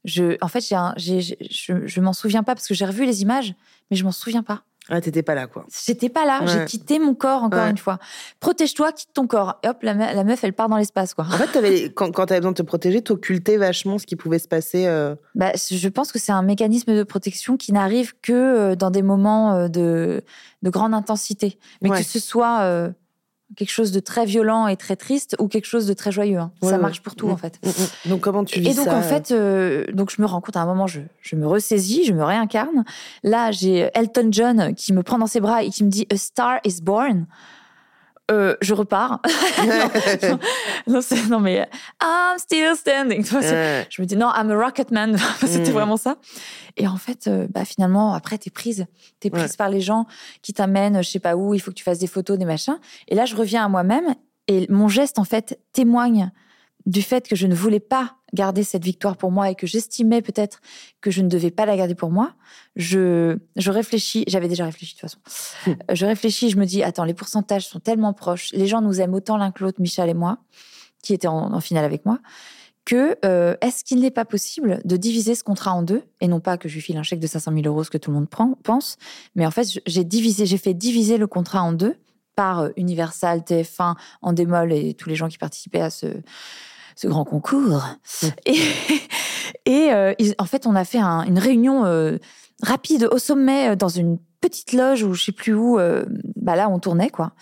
je, en fait, j'ai- je, je m'en souviens pas parce que j'ai revu les images, mais je m'en souviens pas. Ah, t'étais pas là, quoi. J'étais pas là, j'ai quitté mon corps encore Ouais. une fois. Protège-toi, quitte ton corps. Et hop, la, me- la meuf, elle part dans l'espace, quoi. En fait, (laughs) quand, quand t'avais besoin de te protéger, t'occultais vachement ce qui pouvait se passer. euh, Bah, je pense que c'est un mécanisme de protection qui n'arrive que euh, dans des moments euh, de, de grande intensité. Mais Ouais. que ce soit euh, quelque chose de très violent et très triste ou quelque chose de très joyeux. hein. Ouais, ça marche pour tout, Mm. en fait. mm, mm. Donc, comment tu vis Et donc, ça en fait, euh, donc je me rends compte à un moment, je, je me ressaisis, je me réincarne. Là, j'ai Elton John qui me prend dans ses bras et qui me dit A star is born. Euh, je repars. (laughs) non, non, non, mais I'm still standing. Je me dis non, I'm a rocket man. (laughs) C'était Mm. vraiment ça. Et en fait, euh, bah, finalement, après, t'es prise. T'es prise Ouais. par les gens qui t'amènent, je sais pas où, il faut que tu fasses des photos, des machins. Et là, je reviens à moi-même. Et mon geste, en fait, témoigne du fait que je ne voulais pas garder cette victoire pour moi et que j'estimais peut-être que je ne devais pas la garder pour moi. Je, je réfléchis, j'avais déjà réfléchi de toute façon. Hmm. Je réfléchis, je me dis, attends, les pourcentages sont tellement proches. Les gens nous aiment autant l'un que l'autre, Michel et moi, qui étaient en, en finale avec moi, que euh, est-ce qu'il n'est pas possible de diviser ce contrat en deux et non pas que je lui file un chèque de 500 000 euros, ce que tout le monde prend, pense, mais en fait, j'ai divisé, j'ai fait diviser le contrat en deux par euh, Universal, TF1, Endemol et tous les gens qui participaient à ce, ce grand concours. Mm. Et, (laughs) et euh, ils- en fait, on a fait un- une réunion euh, rapide au sommet euh, dans une petite loge ou je sais plus où. euh, bah là, on tournait quoi.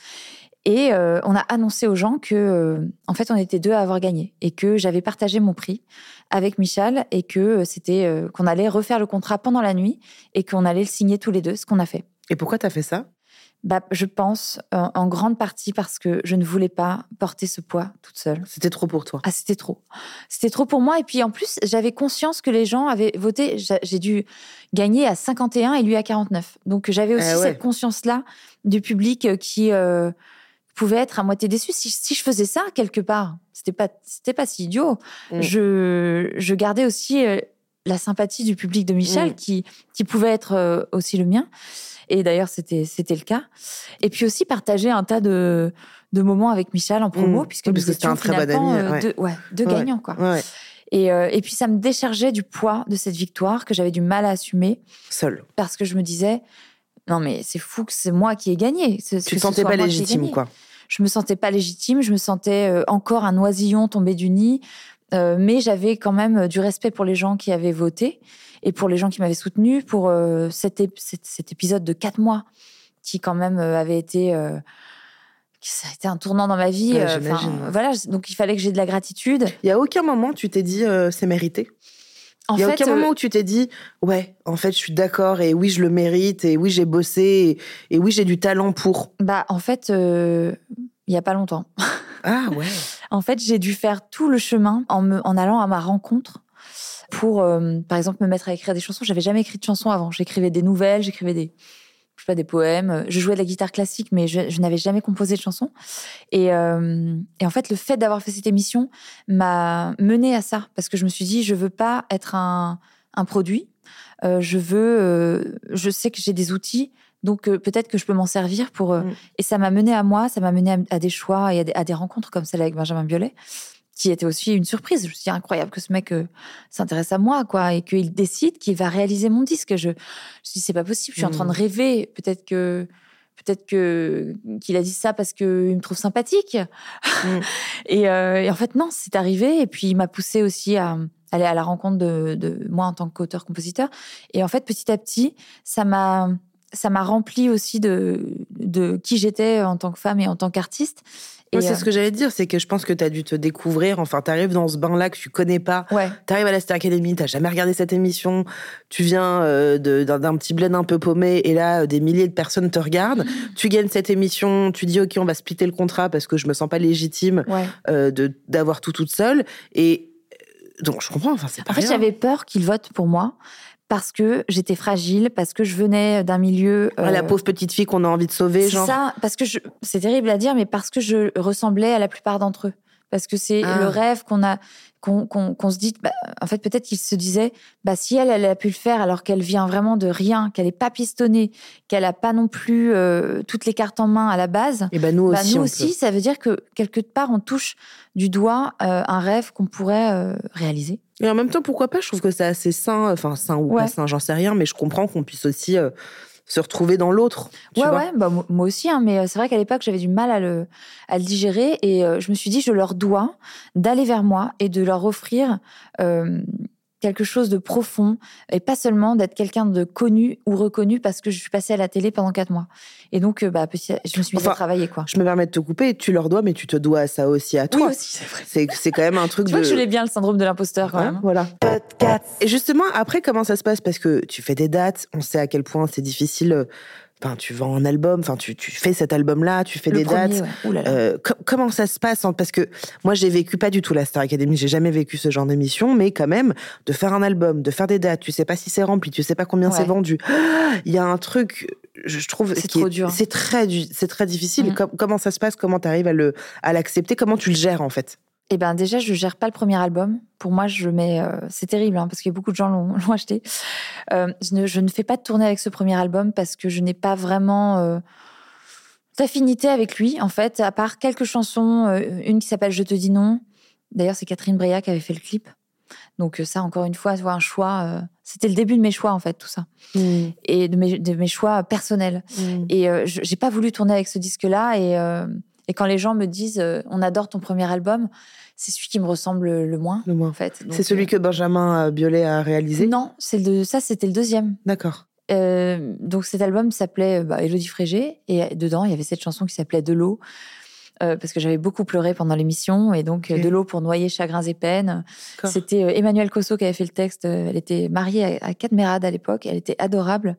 Et on a annoncé aux gens que, en fait, on était deux à avoir gagné et que j'avais partagé mon prix avec Michel et que c'était qu'on allait refaire le contrat pendant la nuit et qu'on allait le signer tous les deux, ce qu'on a fait. Et pourquoi t'as fait ça? Bah, je pense en, en grande partie parce que je ne voulais pas porter ce poids toute seule. C'était trop pour toi. Ah, c'était trop. C'était trop pour moi. Et puis en plus, j'avais conscience que les gens avaient voté. J'a- J'ai dû gagner à 51 et lui à 49. Donc j'avais aussi Ah ouais. cette conscience-là du public euh, qui euh, pouvait être à moitié déçu. Si, si je faisais ça quelque part, c'était pas, c'était pas si idiot. Mm. Je, je gardais aussi euh, la sympathie du public de Michel Mm. qui, qui pouvait être euh, aussi le mien. Et d'ailleurs, c'était, c'était le cas. Et puis aussi partager un tas de, de moments avec Michel en promo, Mm. puisque Oui, nous parce c'était un étions très bon ami, euh, ouais. deux, ouais, deux Ouais. gagnants, quoi. Et, euh, et puis ça me déchargeait du poids de cette victoire que j'avais du mal à assumer Seul. parce que je me disais non mais c'est fou que c'est moi qui ai gagné. Tu te sentais pas légitime, quoi. Je me sentais pas légitime, je me sentais encore un oisillon tombé du nid, euh, mais j'avais quand même euh, du respect pour les gens qui avaient voté et pour les gens qui m'avaient soutenu pour euh, cet, ép- cet- cet épisode de quatre mois qui quand même avait été euh, ça a été un tournant dans ma vie. Ouais. Voilà, donc il fallait que j'ai de la gratitude. Il y a aucun moment tu t'es dit c'est mérité. Il y a fait, aucun moment où tu t'es dit ouais en fait je suis d'accord et oui je le mérite et oui j'ai bossé et, et oui j'ai du talent pour. bah en fait, il y a pas longtemps. (laughs) Ah ouais. En fait, j'ai dû faire tout le chemin en, me, en allant à ma rencontre pour, euh, par exemple, me mettre à écrire des chansons. J'avais jamais écrit de chansons avant. J'écrivais des nouvelles, j'écrivais des, je sais pas, des poèmes. Je jouais de la guitare classique, mais je, n'avais jamais composé de chansons. Et, euh, et en fait, le fait d'avoir fait cette émission m'a mené à ça, parce que je me suis dit, je veux pas être un, un produit. Euh, je veux, je sais que j'ai des outils donc euh, peut-être que je peux m'en servir pour. Euh, mm. Et ça m'a mené à moi, ça m'a mené à, des choix et à des, rencontres comme celle avec Benjamin Biolay, qui était aussi une surprise. Je me suis dit incroyable que ce mec euh, s'intéresse à moi, quoi, et qu'il décide qu'il va réaliser mon disque. Je, je me suis dit c'est pas possible. Je suis en train de mm. rêver. Peut-être que peut-être que qu'il a dit ça parce qu'il me trouve sympathique. Mm. (laughs) et, en fait non, c'est arrivé. Et puis il m'a poussé aussi à aller à la rencontre de, de moi en tant qu'auteur-compositeur. Et en fait petit à petit, ça m'a ça m'a rempli aussi de, de qui j'étais en tant que femme et en tant qu'artiste. Et c'est ce euh, que j'allais dire, c'est que je pense que tu as dû te découvrir. Enfin, tu arrives dans ce bain-là que tu connais pas. Ouais. Tu arrives à la Star Academy, tu jamais regardé cette émission. Tu viens euh, d'un petit bled un peu paumé et là, euh, des milliers de personnes te regardent. (laughs) tu gagnes cette émission, tu dis, OK, on va splitter le contrat parce que je me sens pas légitime de d'avoir tout toute seule. Et donc, je comprends. Enfin, c'est pas En fait, j'avais peur qu'ils votent pour moi parce que j'étais fragile, parce que je venais d'un milieu. Ah, la euh, pauvre petite fille qu'on a envie de sauver, genre. ça, parce que c'est terrible à dire, mais parce que je ressemblais à la plupart d'entre eux. Parce que c'est ah. le rêve qu'on a, qu'on se dit, bah, en fait, peut-être qu'il se disait, bah, si elle, elle a pu le faire alors qu'elle vient vraiment de rien, qu'elle n'est pas pistonnée, qu'elle n'a pas non plus euh, toutes les cartes en main à la base. Et ben nous bah, aussi. nous aussi, ça veut dire que quelque part, on touche du doigt euh, un rêve qu'on pourrait réaliser. Et en même temps, pourquoi pas? Je trouve que c'est assez sain, enfin sain ou pas sain, j'en sais rien, mais je comprends qu'on puisse aussi euh, se retrouver dans l'autre. Ouais, ouais, bah, moi aussi, hein, mais euh, c'est vrai qu'à l'époque, j'avais du mal à le, à le digérer et euh, je me suis dit, je leur dois d'aller vers moi et de leur offrir quelque chose de profond et pas seulement d'être quelqu'un de connu ou reconnu parce que je suis passée à la télé pendant quatre mois. Et donc, euh, bah, je me suis mise à travailler, quoi. Je me permets de te couper, tu leur dois, mais tu te dois ça aussi à toi. Oui, aussi, c'est vrai. C'est quand même un truc tu de. vois que je l'ai bien, le syndrome de l'imposteur, quand même. Voilà. Et justement, après, comment ça se passe? Parce que tu fais des dates, on sait à quel point c'est difficile euh, Enfin, tu vends un album, enfin, tu, tu fais cet album-là, tu fais des dates. Euh, comment ça se passe Parce que moi, j'ai vécu pas du tout la Star Academy, j'ai jamais vécu ce genre d'émission, mais quand même, de faire un album, de faire des dates, tu sais pas si c'est rempli, tu sais pas combien c'est vendu. (gasps) Il y a un truc, je trouve, c'est trop dur. C'est très, c'est très difficile. Mm. comment ça se passe Comment tu arrives à le, à l'accepter Comment tu le gères en fait? Eh ben déjà, je gère pas le premier album. Pour moi, je mets, euh, c'est terrible hein, parce que beaucoup de gens (laughs) l'ont acheté. Euh, je, ne, je, ne, fais pas de tournée avec ce premier album parce que je n'ai pas vraiment euh, d'affinité avec lui en fait, à part quelques chansons, une qui s'appelle Je te dis non. D'ailleurs, c'est Catherine Breillat qui avait fait le clip. Donc ça, encore une fois, un choix. C'était le début de mes choix en fait, tout ça, mmh. et de mes, de mes, choix personnels. Mmh. Et j'ai pas voulu tourner avec ce disque-là et et quand les gens me disent euh, on adore ton premier album, c'est celui qui me ressemble le moins. Le moins. En fait. C'est celui euh, que Benjamin Biolay a réalisé? Non, c'est ça c'était le deuxième. D'accord. Euh, donc cet album s'appelait bah, Élodie Frégé et dedans il y avait cette chanson qui s'appelait De l'eau. parce que j'avais beaucoup pleuré pendant l'émission et donc de l'eau pour noyer chagrins et peines. C'était Emmanuel Cosso qui avait fait le texte. Elle était mariée à, à à l'époque. Elle était adorable.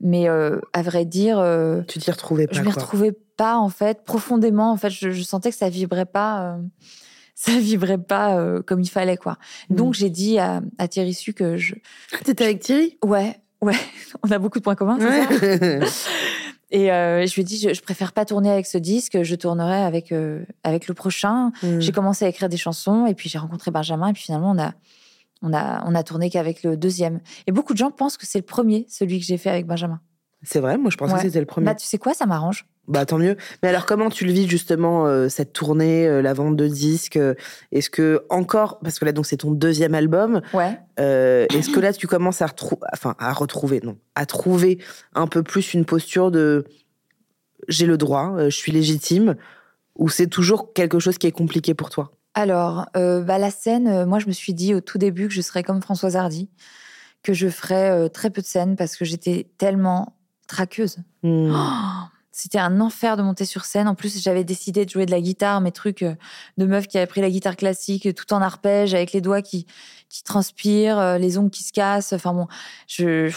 Mais euh, à vrai dire, euh, tu t'y retrouvais pas. Je m'y retrouvais pas en fait profondément. En fait, je, sentais que ça vibrait pas, euh, (laughs) ça vibrait pas comme il fallait quoi. Hmm. Donc j'ai dit à, Thierry Su que je. Ah, (laughs) t'étais avec Thierry? Ouais, ouais. (laughs) On a beaucoup de points communs. c'est Ça? Et je lui ai dit, je, préfère pas tourner avec ce disque, je tournerai avec avec le prochain. Hmm. J'ai commencé à écrire des chansons et puis j'ai rencontré Benjamin et puis finalement on a on a, on a tourné qu'avec le deuxième. Et beaucoup de gens pensent que c'est le premier, celui que j'ai fait avec Benjamin. C'est vrai, moi je pensais que c'était le premier. Bah, tu sais quoi, ça m'arrange. Bah tant mieux. Mais alors comment tu le vis justement euh, cette tournée, euh, la vente de disques euh, Est-ce que encore, parce que là donc c'est ton deuxième album. Ouais. Est-ce que là tu commences à retrouver, enfin à retrouver, non, à trouver un peu plus une posture de j'ai le droit, je suis légitime, ou c'est toujours quelque chose qui est compliqué pour toi? Alors, euh, bah, la scène, euh, moi, je me suis dit au tout début que je serais comme Françoise Hardy, que je ferais euh, très peu de scènes parce que j'étais tellement traqueuse. Hmm. Oh, c'était un enfer de monter sur scène. En plus, j'avais décidé de jouer de la guitare, mes trucs de meuf qui avait pris la guitare classique tout en arpège, avec les doigts qui, qui transpirent, les ongles qui se cassent. Enfin bon, j'ai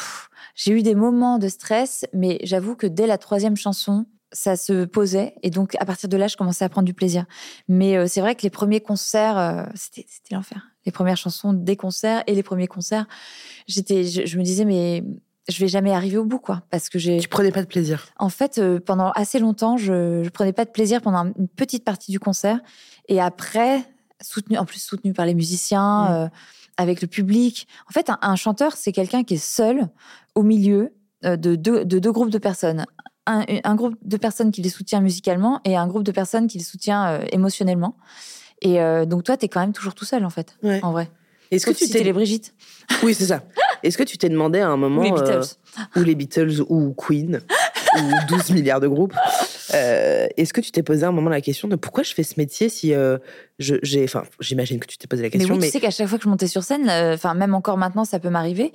eu des moments de stress, mais j'avoue que dès la troisième chanson, ça se posait. Et donc, à partir de là, je commençais à prendre du plaisir. Mais euh, c'est vrai que les premiers concerts, euh, c'était l'enfer. Les premières chansons des concerts et les premiers concerts, j'étais, je, je me disais, mais je vais jamais arriver au bout, quoi. Parce que j'ai. Tu prenais pas de plaisir. En fait, euh, pendant assez longtemps, je, je prenais pas de plaisir pendant une petite partie du concert. Et après, soutenu, en plus soutenu par les musiciens, Mm. euh, avec le public. En fait, un, un chanteur, c'est quelqu'un qui est seul au milieu de deux, de deux groupes de personnes. Un, un groupe de personnes qui les soutient musicalement et un groupe de personnes qui les soutient euh, émotionnellement. Et euh, donc, toi, tu es quand même toujours tout seul, en fait, Ouais. en vrai. Est-ce que tu si t'es les Brigitte (laughs) Oui, c'est ça. Est-ce que tu t'es demandé à un moment ou les euh, Beatles. ou les Beatles ou Queen (laughs) ou 12 milliards de groupes. Est-ce que tu t'es posé à un moment la question de pourquoi je fais ce métier si j'ai. Enfin, j'imagine que tu t'es posé la Mais question, oui, mais, tu sais qu'à chaque fois que je montais sur scène, enfin même encore maintenant, ça peut m'arriver.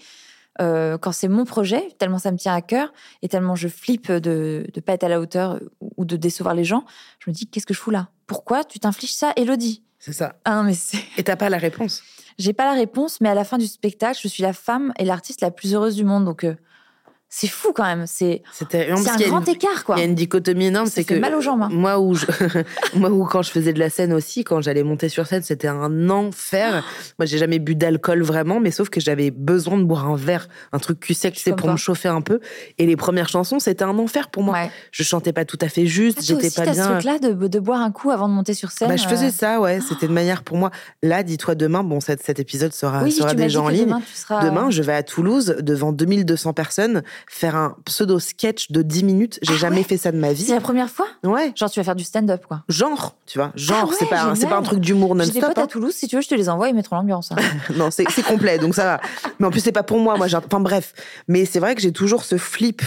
Euh, quand c'est mon projet, tellement ça me tient à cœur et tellement je flippe de ne pas être à la hauteur ou de décevoir les gens, je me dis qu'est-ce que je fous là? Pourquoi tu t'infliges ça, Elodie c'est ça. Ah non mais c'est, Et t'as pas la réponse? j'ai pas la réponse, mais à la fin du spectacle, je suis la femme et l'artiste la plus heureuse du monde, donc euh, c'est fou quand même. C'est, un grand une- écart quoi. Il y a une dichotomie énorme, c'est que mal aux jambes, hein. moi où je, (laughs) moi où quand je faisais de la scène aussi, quand j'allais monter sur scène, c'était un enfer. (gasps) moi, j'ai jamais bu d'alcool vraiment, mais sauf que j'avais besoin de boire un verre, un truc cul sec, pour me chauffer un peu. Et les premières chansons, c'était un enfer pour moi. Ouais. Je chantais pas tout à fait juste, Ah, j'étais pas t'as bien. ce truc-là de, de boire un coup avant de monter sur scène. Bah, je faisais euh, ça, ouais. (gasps) C'était une manière pour moi. Là, dis-toi demain, bon, cet, cet épisode sera, Oui, sera déjà en ligne. Demain, seras... Demain, je vais à Toulouse devant 2200 personnes faire un pseudo sketch de 10 minutes. J'ai Ah jamais ouais fait ça de ma vie. C'est la première fois? Ouais, Genre, tu vas faire du stand-up, quoi. genre, tu vois, genre, Ah ouais, c'est pas, un- c'est pas un truc d'humour J'ai des non-stop. potes à hein. Toulouse, si tu veux, je te les envoie, ils mettront l'ambiance. hein. (laughs) Non, c'est complet, donc ça va. Mais en plus, c'est pas pour moi. Moi, enfin bref. Mais c'est vrai que j'ai toujours ce flip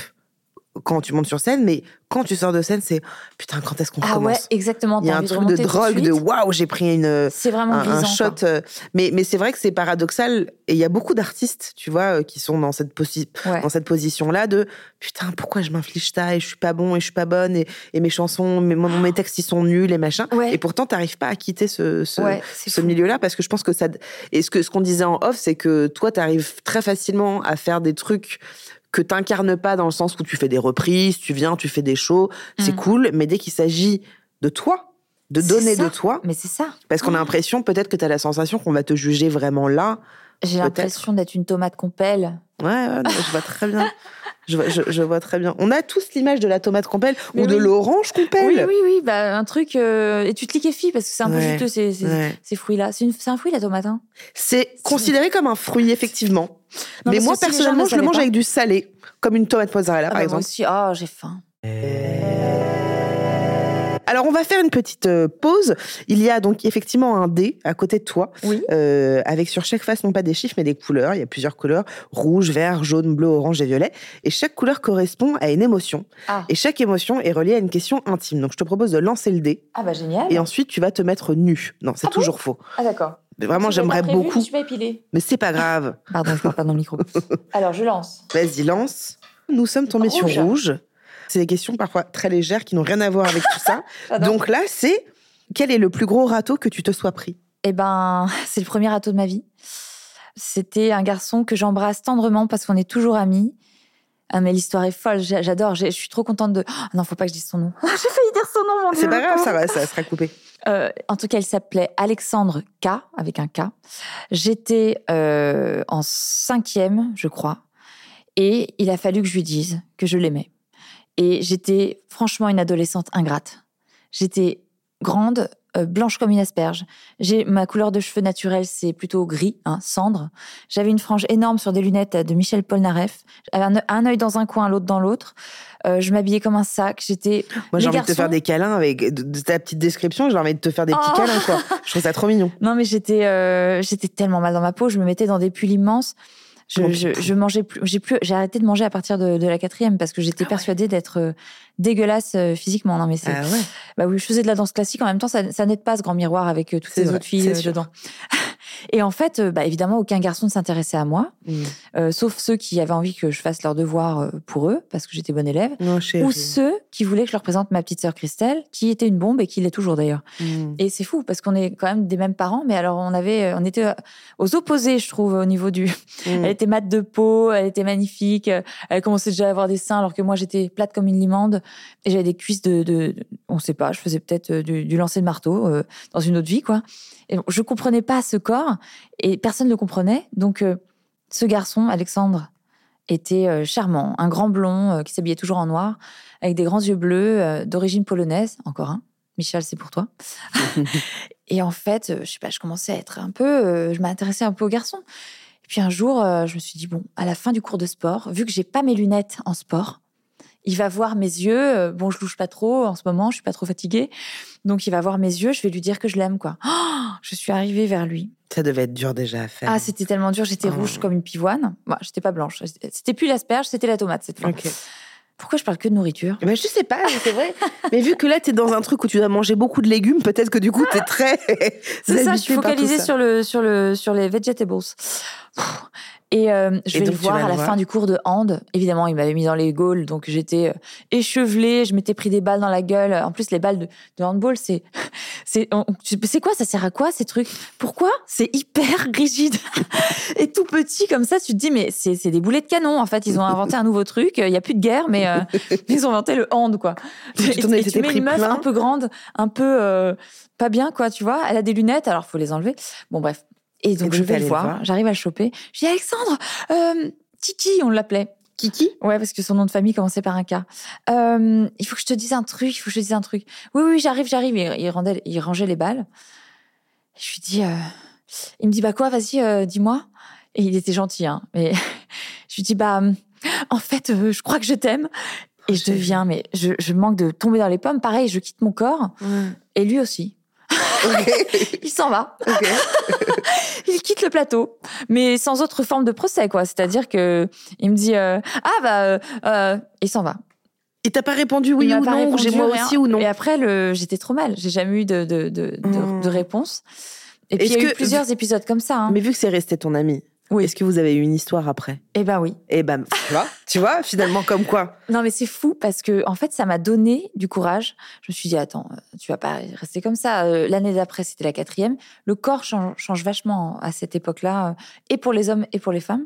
quand tu montes sur scène, mais quand tu sors de scène, c'est putain, quand est-ce qu'on ah ouais, commence exactement. Il y a un truc de drogue, de waouh, j'ai pris une, C'est vraiment un, un grisant. shot. quoi. euh, Mais, mais c'est vrai que c'est paradoxal. Et il y a beaucoup d'artistes, tu vois, euh, qui sont dans cette, posi- Ouais. dans cette position-là de putain, pourquoi je m'inflige ça et je suis pas bon et je suis pas bonne et, et mes chansons, mes, mes textes, ils sont nuls et machin. Ouais. Et pourtant, t'arrives pas à quitter ce, ce, Ouais, milieu-là parce que je pense que ça. Et ce que ce qu'on disait en off, c'est que toi, t'arrives très facilement à faire des trucs que t'incarnes pas dans le sens où tu fais des reprises, tu viens, tu fais des shows, c'est Mm. cool, mais dès qu'il s'agit de toi, de donner ça. de toi, Mais c'est ça. parce qu'on a l'impression, peut-être que tu as la sensation qu'on va te juger vraiment là. J'ai l'impression d'être une tomate qu'on pèle. Ouais, ouais, non, je vois très bien. Je vois, je, je vois très bien. On a tous l'image de la tomate qu'on pèle Mais ou de l'orange qu'on pèle. Oui, oui, oui. Bah, un truc. euh, Et tu te liquéfies parce que c'est un peu juteux, ces, ces, Ouais. ces fruits-là. C'est une- c'est un fruit, la tomate. Hein C'est considéré comme un fruit, effectivement. Non, mais moi, personnellement, ne je le mange pas- avec du salé, comme une tomate mozzarella, Ah par bah, moi exemple. aussi. Ah, j'ai faim. Alors, on va faire une petite euh, pause. Il y a donc effectivement un dé à côté de toi, Oui. euh, avec sur chaque face non pas des chiffres, mais des couleurs. Il y a plusieurs couleurs rouge, vert, jaune, bleu, orange et violet. Et chaque couleur correspond à une émotion. Ah. Et chaque émotion est reliée à une question intime. Donc, je te propose de lancer le dé. Ah, bah, génial. Et ensuite, tu vas te mettre nu. Non, c'est Ah bon toujours faux. Ah, d'accord. Mais Vraiment, j'aimerais beaucoup. Pas épilée. Mais c'est pas grave. Pardon, je parle pas dans le micro. (laughs) Alors, je lance. Vas-y, lance. Nous sommes tombés Rouge. sur rouge. C'est des questions parfois très légères qui n'ont rien à voir avec tout ça. (laughs) Donc là, c'est quel est le plus gros râteau que tu te sois pris? Eh ben, c'est le premier râteau de ma vie. C'était un garçon que j'embrasse tendrement parce qu'on est toujours amis. Ah, mais l'histoire est folle, j'a- j'adore, je suis trop contente de... Ah non, faut pas que je dise son nom. J'ai failli dire son nom, mon Dieu. C'est pas grave, ça, va, ça sera coupé. Euh, en tout cas, il s'appelait Alexandre K, avec un K. J'étais euh, en cinquième, je crois, et il a fallu que je lui dise que je l'aimais. Et j'étais franchement une adolescente ingrate. J'étais grande, euh, blanche comme une asperge. J'ai ma couleur de cheveux naturelle, c'est plutôt gris, hein, cendre. J'avais une frange énorme sur des lunettes de Michel Polnareff. J'avais un, un œil dans un coin, l'autre dans l'autre. Euh, je m'habillais comme un sac. J'étais Moi, j'ai envie de te faire des câlins avec de, de ta petite description. J'ai envie de te faire des petits Oh. câlins, quoi. Je trouve ça trop mignon. (laughs) Non, mais j'étais, euh, j'étais tellement mal dans ma peau. Je me mettais dans des pulls immenses. Je, je, je mangeais plus. J'ai plus. J'ai arrêté de manger à partir de, de la quatrième parce que Ah j'étais persuadée d'être euh, dégueulasse euh, physiquement. Non, mais c'est. Ah ouais. Bah oui, je faisais de la danse classique. En même temps, ça, ça n'aide pas ce grand miroir avec euh, toutes ces vrai, autres filles dedans. (laughs) Et en fait, euh, bah, évidemment, aucun garçon ne s'intéressait à moi, Mm. euh, sauf ceux qui avaient envie que je fasse leurs devoirs euh, pour eux, parce que j'étais bonne élève, Non, ou ceux qui voulaient que je leur présente ma petite sœur Christelle, qui était une bombe et qui l'est toujours d'ailleurs. Mm. Et c'est fou parce qu'on est quand même des mêmes parents, mais alors on avait, on était aux opposés, je trouve, au niveau du. Mm. (laughs) Elle était mate de peau, elle était magnifique, elle commençait déjà à avoir des seins alors que moi j'étais plate comme une limande et j'avais des cuisses de, de, on sait pas, je faisais peut-être du, du lancer de marteau euh, dans une autre vie quoi. Et bon, je comprenais pas ce corps et personne ne le comprenait. Donc euh, ce garçon, Alexandre, était euh, charmant, un grand blond euh, qui s'habillait toujours en noir, avec des grands yeux bleus, d'origine polonaise, encore un. Michel, c'est pour toi. (laughs) (laughs) et en fait, je sais pas, je commençais à être un peu, je m'intéressais un peu aux garçons. Et puis un jour, je me suis dit bon, à la fin du cours de sport, vu que j'ai pas mes lunettes en sport, il va voir mes yeux. euh, bon, je louche pas trop en ce moment, je suis pas trop fatiguée, donc il va voir mes yeux. Je vais lui dire que je l'aime, quoi. Oh, je suis arrivée vers lui. Ça devait être dur déjà à faire. Ah, c'était tellement dur. J'étais Oh. rouge comme une pivoine. Moi, j'étais pas blanche. C'était plus l'asperge, c'était la tomate cette fois. Pourquoi je parle que de nourriture? Ben, je sais pas, c'est vrai. (laughs) Mais vu que là, t'es dans un truc où tu dois manger beaucoup de légumes, peut-être que du coup, t'es (laughs) très. C'est ça, je suis focalisée sur, le, sur, le, sur les vegetables. Et euh, je Et vais le donc, tu voir à le la voir. fin du cours de hand. Évidemment, il m'avait mis dans les gaules, donc j'étais euh, échevelée, je m'étais pris des balles dans la gueule. En plus, les balles de, de handball, c'est, (laughs) c'est, quoi? Ça sert à quoi ces trucs? Pourquoi? C'est hyper (laughs) rigide et tout petit comme ça. Tu te dis, mais c'est, c'est des boulets de canon. En fait, ils ont inventé un nouveau truc. Il y a plus de guerre, mais euh, (laughs) ils ont inventé le hand, quoi. Tu Et, et tu mets une meuf plein. un peu grande, un peu euh, pas bien, quoi, tu vois. Elle a des lunettes, alors faut les enlever. Bon, bref. Et donc, je vais le voir. voir. J'arrive à le choper. Je dis Alexandre, euh, Tiki, on l'appelait. Kiki? Ouais, parce que son nom de famille commençait par un K. Euh, il faut que je te dise un truc, il faut que je te dise un truc. Oui, oui, j'arrive, j'arrive. Il, il, rendait- il rangeait les balles. Je lui dis, euh, il me dit, bah quoi, vas-y, euh, dis-moi. Et il était gentil, hein. Mais (laughs) je lui dis, bah, hum, en fait, euh, je crois que je t'aime. Et je chérie. deviens, mais je, je manque de tomber dans les pommes. Pareil, je quitte mon corps. Et lui aussi. Il s'en va. (laughs) Il quitte le plateau, mais sans autre forme de procès, quoi. C'est-à-dire que il me dit euh, ah bah euh, euh, il s'en va. Et t'as pas répondu oui ou non répondu J'ai moi rien. aussi ou non Et après le j'étais trop mal. J'ai jamais eu de de, de, de- Hmm. de réponse. Et puis il y a eu que- plusieurs épisodes comme ça. hein. Mais vu que c'est resté ton ami, Oui. est-ce que vous avez eu une histoire après? Eh ben oui. Eh ben, tu vois, tu vois, finalement, comme quoi? Non mais c'est fou parce que en fait ça m'a donné du courage. Je me suis dit attends tu vas pas rester comme ça. Euh, L'année d'après c'était la quatrième. Le corps change, change vachement à cette époque-là euh, et pour les hommes et pour les femmes.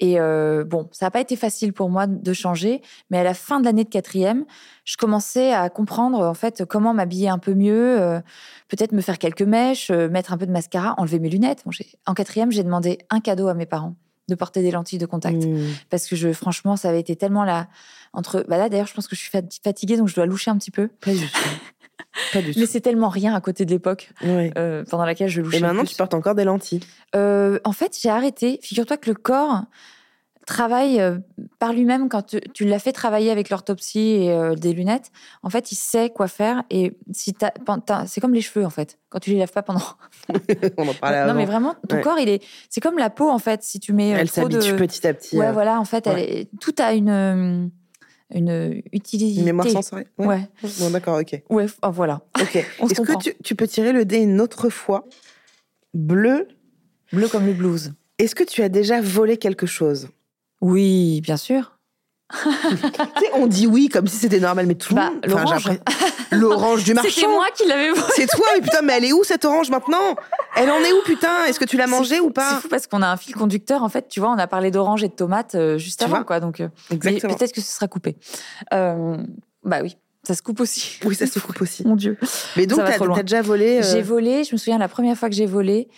Et euh, bon, ça n'a pas été facile pour moi de changer, mais à la fin de l'année de quatrième, je commençais à comprendre en fait comment m'habiller un peu mieux, euh, peut-être me faire quelques mèches, euh, mettre un peu de mascara, enlever mes lunettes. Bon, en quatrième, j'ai demandé un cadeau à mes parents de porter des lentilles de contact Hmm. parce que je, franchement, ça avait été tellement là entre. Bah là, d'ailleurs, je pense que je suis fat- fatiguée, donc je dois loucher un petit peu. Pas du tout. (laughs) Pas du tout. Mais c'est tellement rien à côté de l'époque euh, pendant laquelle je louchais. Et maintenant, tu portes encore des lentilles. Euh, en fait, j'ai arrêté. Figure-toi que le corps travaille euh, par lui-même quand tu, tu l'as fait travailler avec l'orthopsie et euh, des lunettes. En fait, il sait quoi faire. Et si c'est comme les cheveux en fait. Quand tu les laves pas pendant. (laughs) On en parlait non, avant. mais vraiment, ton Ouais. corps, il est. C'est comme la peau en fait. Si tu mets Elle trop de. s'habitue petit à petit. Ouais, euh, voilà. En fait, elle ouais. est... tout a une une utilité. Une mémoire sensorielle. Ouais. Bon, d'accord, ok. Ouais. oh, voilà. Ok. (laughs) Est-ce que tu peux tirer le dé une autre fois? Bleu. Bleu comme le blues. Est-ce que tu as déjà volé quelque chose? Oui, bien sûr. On dit oui comme si c'était normal, mais tout le Bah, monde. L'orange. du (laughs) marchand. C'était moi qui l'avais volé. C'est toi, mais putain, mais elle est où cette orange maintenant? Elle en est où, putain? Est-ce que tu l'as mangée C'est ou pas? C'est fou parce qu'on a un fil conducteur. En fait, tu vois, on a parlé d'orange et de tomates euh, juste Tu avant, quoi. Donc, euh, peut-être que ce sera coupé. Euh, bah oui, ça se coupe aussi. Oui, ça (laughs) se coupe aussi. Mon Dieu. Mais donc, t'as déjà volé. euh, J'ai volé. Je me souviens la première fois que j'ai volé,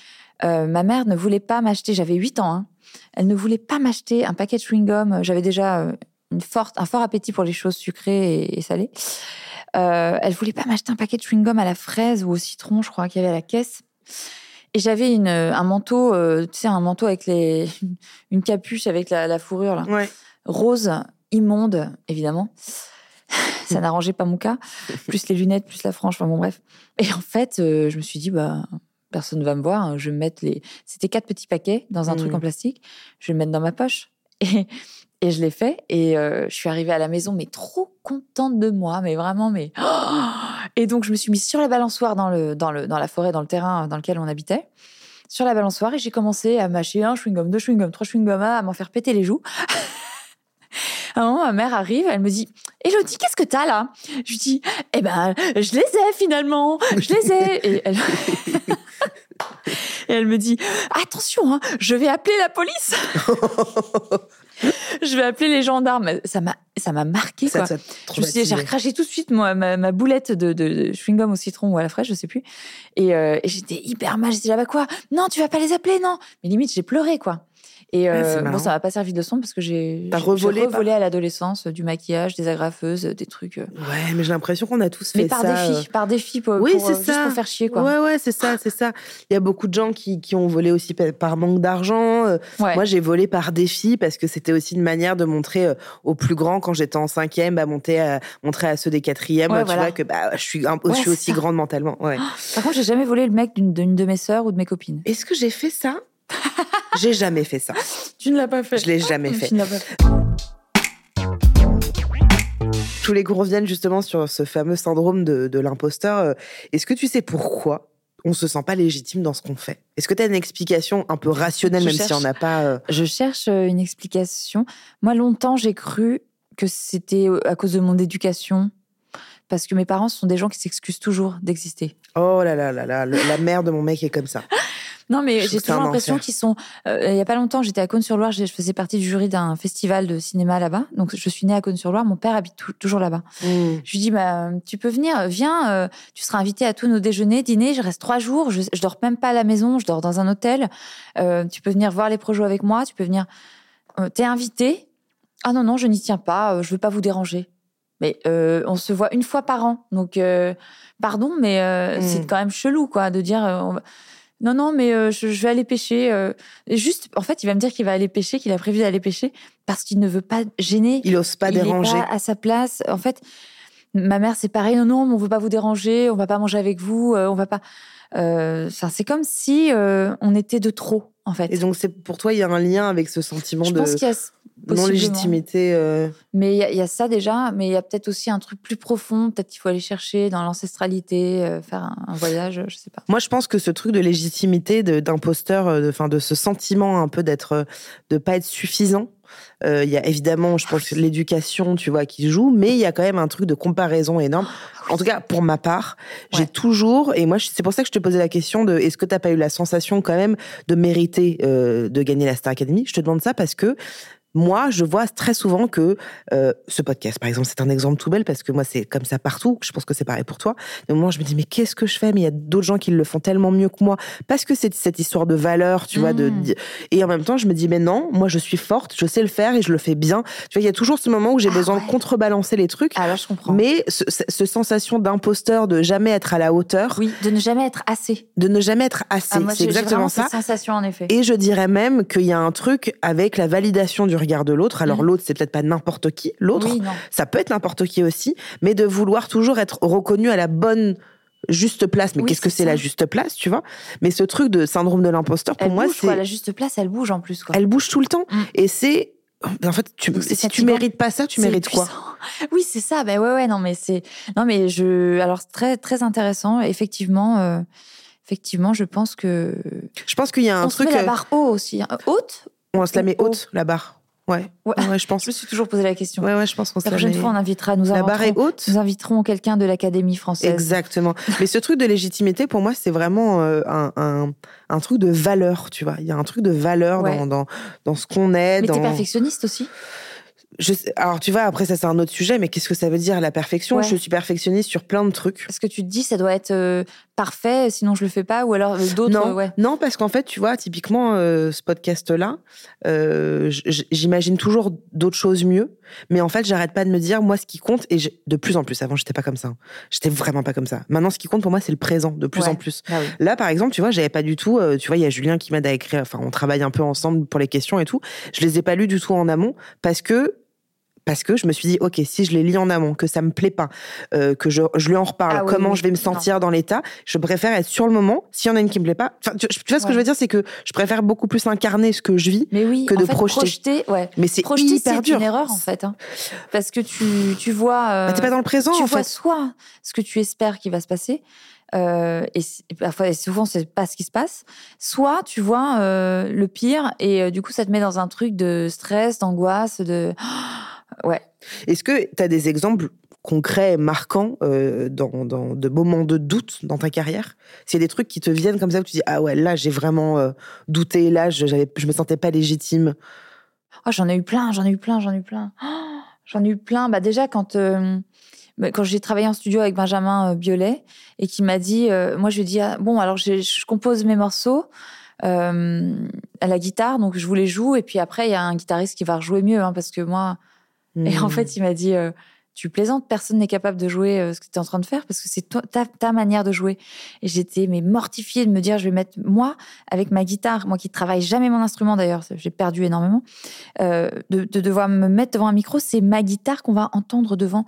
euh, ma mère ne voulait pas m'acheter. J'avais 8 ans. hein. Elle ne voulait pas m'acheter un paquet de chewing-gum. J'avais déjà une forte, un fort appétit pour les choses sucrées et, et salées. Euh, elle voulait pas m'acheter un paquet de chewing-gum à la fraise ou au citron, je crois qu'il y avait à la caisse. Et j'avais une, un manteau, euh, tu sais, un manteau avec les, (laughs) une capuche avec la, la fourrure là, Ouais. rose, immonde, évidemment. (laughs) Ça n'arrangeait pas mon cas. Plus les lunettes, plus la frange, enfin bon, bref. Et en fait, euh, je me suis dit, bah, personne ne va me voir. hein. Je vais me mettre les. C'était quatre petits paquets dans un truc en plastique. Je vais le mettre dans ma poche. Et, et je l'ai fait. Et euh, je suis arrivée à la maison, mais trop contente de moi, mais vraiment, mais. (gasps) Et donc, je me suis mise sur la balançoire dans, le, dans, le, dans la forêt, dans le terrain dans lequel on habitait. sur la balançoire et j'ai commencé à mâcher un chewing-gum, deux chewing-gums, trois chewing-gums, à m'en faire péter les joues. (laughs) À un moment, ma mère arrive, elle me dit Elodie, qu'est-ce que t'as là? Je lui dis Eh ben, je les ai finalement, je les ai. Et elle, (laughs) et elle me dit Attention, hein, je vais appeler la police. (laughs) je vais appeler les gendarmes. Ça m'a, ça m'a marqué. Ça quoi. Je me suis dit, j'ai recraché tout de suite moi, ma, ma boulette de, de, de chewing-gum au citron ou à la fraîche, je sais plus. Et, euh, et j'étais hyper mal. J'étais là, bah quoi? Non, tu vas pas les appeler, non? Mais limite, j'ai pleuré, quoi. Et Ouais, euh, bon, ça m'a pas servi de leçon parce que j'ai revolé par- revolé à l'adolescence euh, du maquillage, des agrafeuses, euh, des trucs. Ouais, mais j'ai l'impression qu'on a tous fait Mais par ça. défi, euh. par défi pour, Oui, pour, c'est juste ça. pour faire chier, quoi. Ouais, ouais, c'est ça, c'est ça. Il y a beaucoup de gens qui, qui ont volé aussi pa- par manque d'argent. Ouais. Moi, j'ai volé par défi parce que c'était aussi une manière de montrer aux plus grands, quand j'étais en cinquième, bah, monter à, montrer à ceux des quatrièmes, Ouais, tu voilà. vois, que bah, je suis, un- Ouais, je suis c'est aussi ça. grande mentalement. Ouais. (gasps) Par contre, j'ai jamais volé le mec d'une de mes sœurs ou de mes copines. Est-ce que j'ai fait ça? (laughs) J'ai jamais fait ça. Tu ne l'as pas fait. Je l'ai jamais fait. Tu ne l'as pas fait. Tous les cours viennent justement sur ce fameux syndrome de, de l'imposteur. Euh, Est-ce que tu sais pourquoi on se sent pas légitime dans ce qu'on fait? Est-ce que tu as une explication un peu rationnelle, Je même si on n'a pas. euh, Je cherche euh, une explication. Moi, longtemps, j'ai cru que c'était à cause de mon éducation. Parce que mes parents sont des gens qui s'excusent toujours d'exister. Oh là là là là, la mère de mon mec est comme ça. (gasps) Non, mais j'ai toujours l'impression qu'ils sont. euh, il y a pas longtemps, j'étais à Cône-sur-Loire, je faisais partie du jury d'un festival de cinéma là-bas. Donc, je suis née à Cône-sur-Loire. Mon père habite tou- toujours là-bas. Mm. Je lui dis, bah, tu peux venir, viens, euh, tu seras invité à tous nos déjeuners, dîners. Je reste trois jours, je, je dors même pas à la maison, je dors dans un hôtel. Euh, tu peux venir voir les projets avec moi, tu peux venir. T'es invité Ah non, non, je n'y tiens pas, je veux pas vous déranger. Mais euh, on se voit une fois par an, donc euh, pardon, mais euh, Mm. c'est quand même chelou, quoi, de dire. euh, va- Non, non, mais euh, je, je vais aller pêcher. euh, juste, en fait, il va me dire qu'il va aller pêcher, qu'il a prévu d'aller pêcher, parce qu'il ne veut pas gêner Il ose pas il est déranger. pas à sa place. En fait, ma mère, c'est pareil. Non, non, mais on veut pas vous déranger. On va pas manger avec vous. euh, on va pas. Euh, c'est comme si euh, on était de trop, en fait. Et donc, c'est pour toi, il y a un lien avec ce sentiment je de pense y a non-légitimité. euh, Mais il y, a- il y a ça déjà. Mais il y a peut-être aussi un truc plus profond. Peut-être qu'il faut aller chercher dans l'ancestralité, euh, faire un, un voyage. Je sais pas. Moi, je pense que ce truc de légitimité, d'imposteur, de, de ce sentiment un peu d'être, de pas être suffisant. Euh, Il y a évidemment, je pense, l'éducation, tu vois, qui joue, mais il y a quand même un truc de comparaison énorme. En tout cas, pour ma part, j'ai toujours, et moi, c'est pour ça que je te posais la question de, est-ce que t'as pas eu la sensation quand même de mériter euh, de gagner la Star Academy? Je te demande ça parce que moi, je vois très souvent que euh, ce podcast, par exemple, c'est un exemple tout belle parce que moi, c'est comme ça partout. Je pense que c'est pareil pour toi. Mais au moment, je me dis, mais qu'est-ce que je fais? Mais il y a d'autres gens qui le font tellement mieux que moi parce que c'est cette histoire de valeur, tu vois. De, Mm. et en même temps, je me dis, mais non, moi, je suis forte, je sais le faire et je le fais bien. Tu vois, il y a toujours ce moment où j'ai Ah besoin ouais. de contrebalancer les trucs. Alors, je comprends. Mais ce, sensation d'imposteur, de jamais être à la hauteur, Oui, de ne jamais être assez. de ne jamais être assez, Ah, moi, c'est exactement ça. Cette sensation, en effet. Et je dirais même qu'il y a un truc avec la validation du regard de l'autre. Alors Mhm. l'autre, c'est peut-être pas n'importe qui, l'autre, Oui, ça peut être n'importe qui aussi, mais de vouloir toujours être reconnu à la bonne juste place. Mais Oui, qu'est-ce que c'est la juste place, tu vois? Mais ce truc de syndrome de l'imposteur, pour Elle moi, c'est. La juste place, elle bouge en plus, quoi. elle bouge tout le temps. Mm. Et c'est en fait, tu, si tu fatigant. mérites pas ça, tu mérites quoi? (laughs) Oui, c'est ça. Ben ouais, ouais, non, mais c'est, non, mais je, alors très, très intéressant. Effectivement, euh, effectivement, je pense que Je pense qu'il y a un on truc, se met la euh, barre haut aussi, hein. haute. on se la met haut. haute, la barre. Ouais, Ouais. ouais, je pense. Je me suis toujours posé la question. Ouais, ouais, je pense qu'on la prochaine fois, on invitera, nous La barre est haute. nous inviterons quelqu'un de l'Académie française. Exactement. (laughs) Mais ce truc de légitimité, pour moi, c'est vraiment euh, un, un, un truc de valeur, tu vois. Il y a un truc de valeur Ouais. dans, dans, dans ce qu'on est. Mais dans... t'es perfectionniste aussi? Je sais- Alors, tu vois, après, ça, c'est un autre sujet, mais qu'est-ce que ça veut dire, la perfection? Ouais. Je suis perfectionniste sur plein de trucs. Parce que tu te dis, ça doit être euh, parfait, sinon je le fais pas, ou alors euh, d'autres, Non, ouais. non, parce qu'en fait, tu vois, typiquement, euh, ce podcast-là, euh, j'imagine toujours d'autres choses mieux, mais en fait, j'arrête pas de me dire, moi, ce qui compte, et de plus en plus, avant, j'étais pas comme ça. hein. J'étais vraiment pas comme ça. Maintenant, ce qui compte pour moi, c'est le présent, de plus Ouais. en plus. Oui. Là, par exemple, tu vois, j'avais pas du tout. euh, tu vois, il y a Julien qui m'aide à écrire. Enfin, on travaille un peu ensemble pour les questions et tout. Je les ai pas lus du tout en amont parce que. Parce que je me suis dit, ok, si je les lis en amont, que ça me plaît pas, euh, que je, je lui en reparle, Ah oui, comment oui, je vais me non. sentir dans l'état, je préfère être sur le moment. S'il y en a une qui me plaît pas, enfin, tu, tu vois ce que je veux dire, c'est que je préfère beaucoup plus incarner ce que je vis, Mais oui, que de fait, projeter. ouais. mais c'est Projeter, c'est dur. une erreur en fait, hein. parce que tu, tu vois. euh, Bah, T'es pas dans le présent, tu en vois fait. soit ce que tu espères qui va se passer, euh, et, parfois, et souvent, c'est pas ce qui se passe. Soit tu vois euh, le pire et du coup, ça te met dans un truc de stress, d'angoisse, de. Ouais. Est-ce que tu as des exemples concrets, marquants, dans, dans, de moments de doute dans ta carrière? S'il y a des trucs qui te viennent comme ça où tu dis Ah ouais, là, j'ai vraiment douté, là, je, je me sentais pas légitime oh, J'en ai eu plein, j'en ai eu plein, j'en ai eu plein. j'en ai eu plein. Bah, déjà, quand quand j'ai travaillé en studio avec Benjamin euh, Biolay et qui m'a dit, euh, moi je lui ai dit, ah, bon, alors je, compose mes morceaux euh, à la guitare, donc je vous les joue, et puis après il y a un guitariste qui va rejouer mieux, hein, parce que moi. Et en hmm. fait, il m'a dit, tu plaisantes, personne n'est capable de jouer ce que tu es en train de faire parce que c'est ta, ta, manière de jouer. Et j'étais mais mortifiée de me dire, je vais mettre moi avec ma guitare, moi qui travaille jamais mon instrument d'ailleurs, j'ai perdu énormément, de, de, devoir me mettre devant un micro, c'est ma guitare qu'on va entendre devant.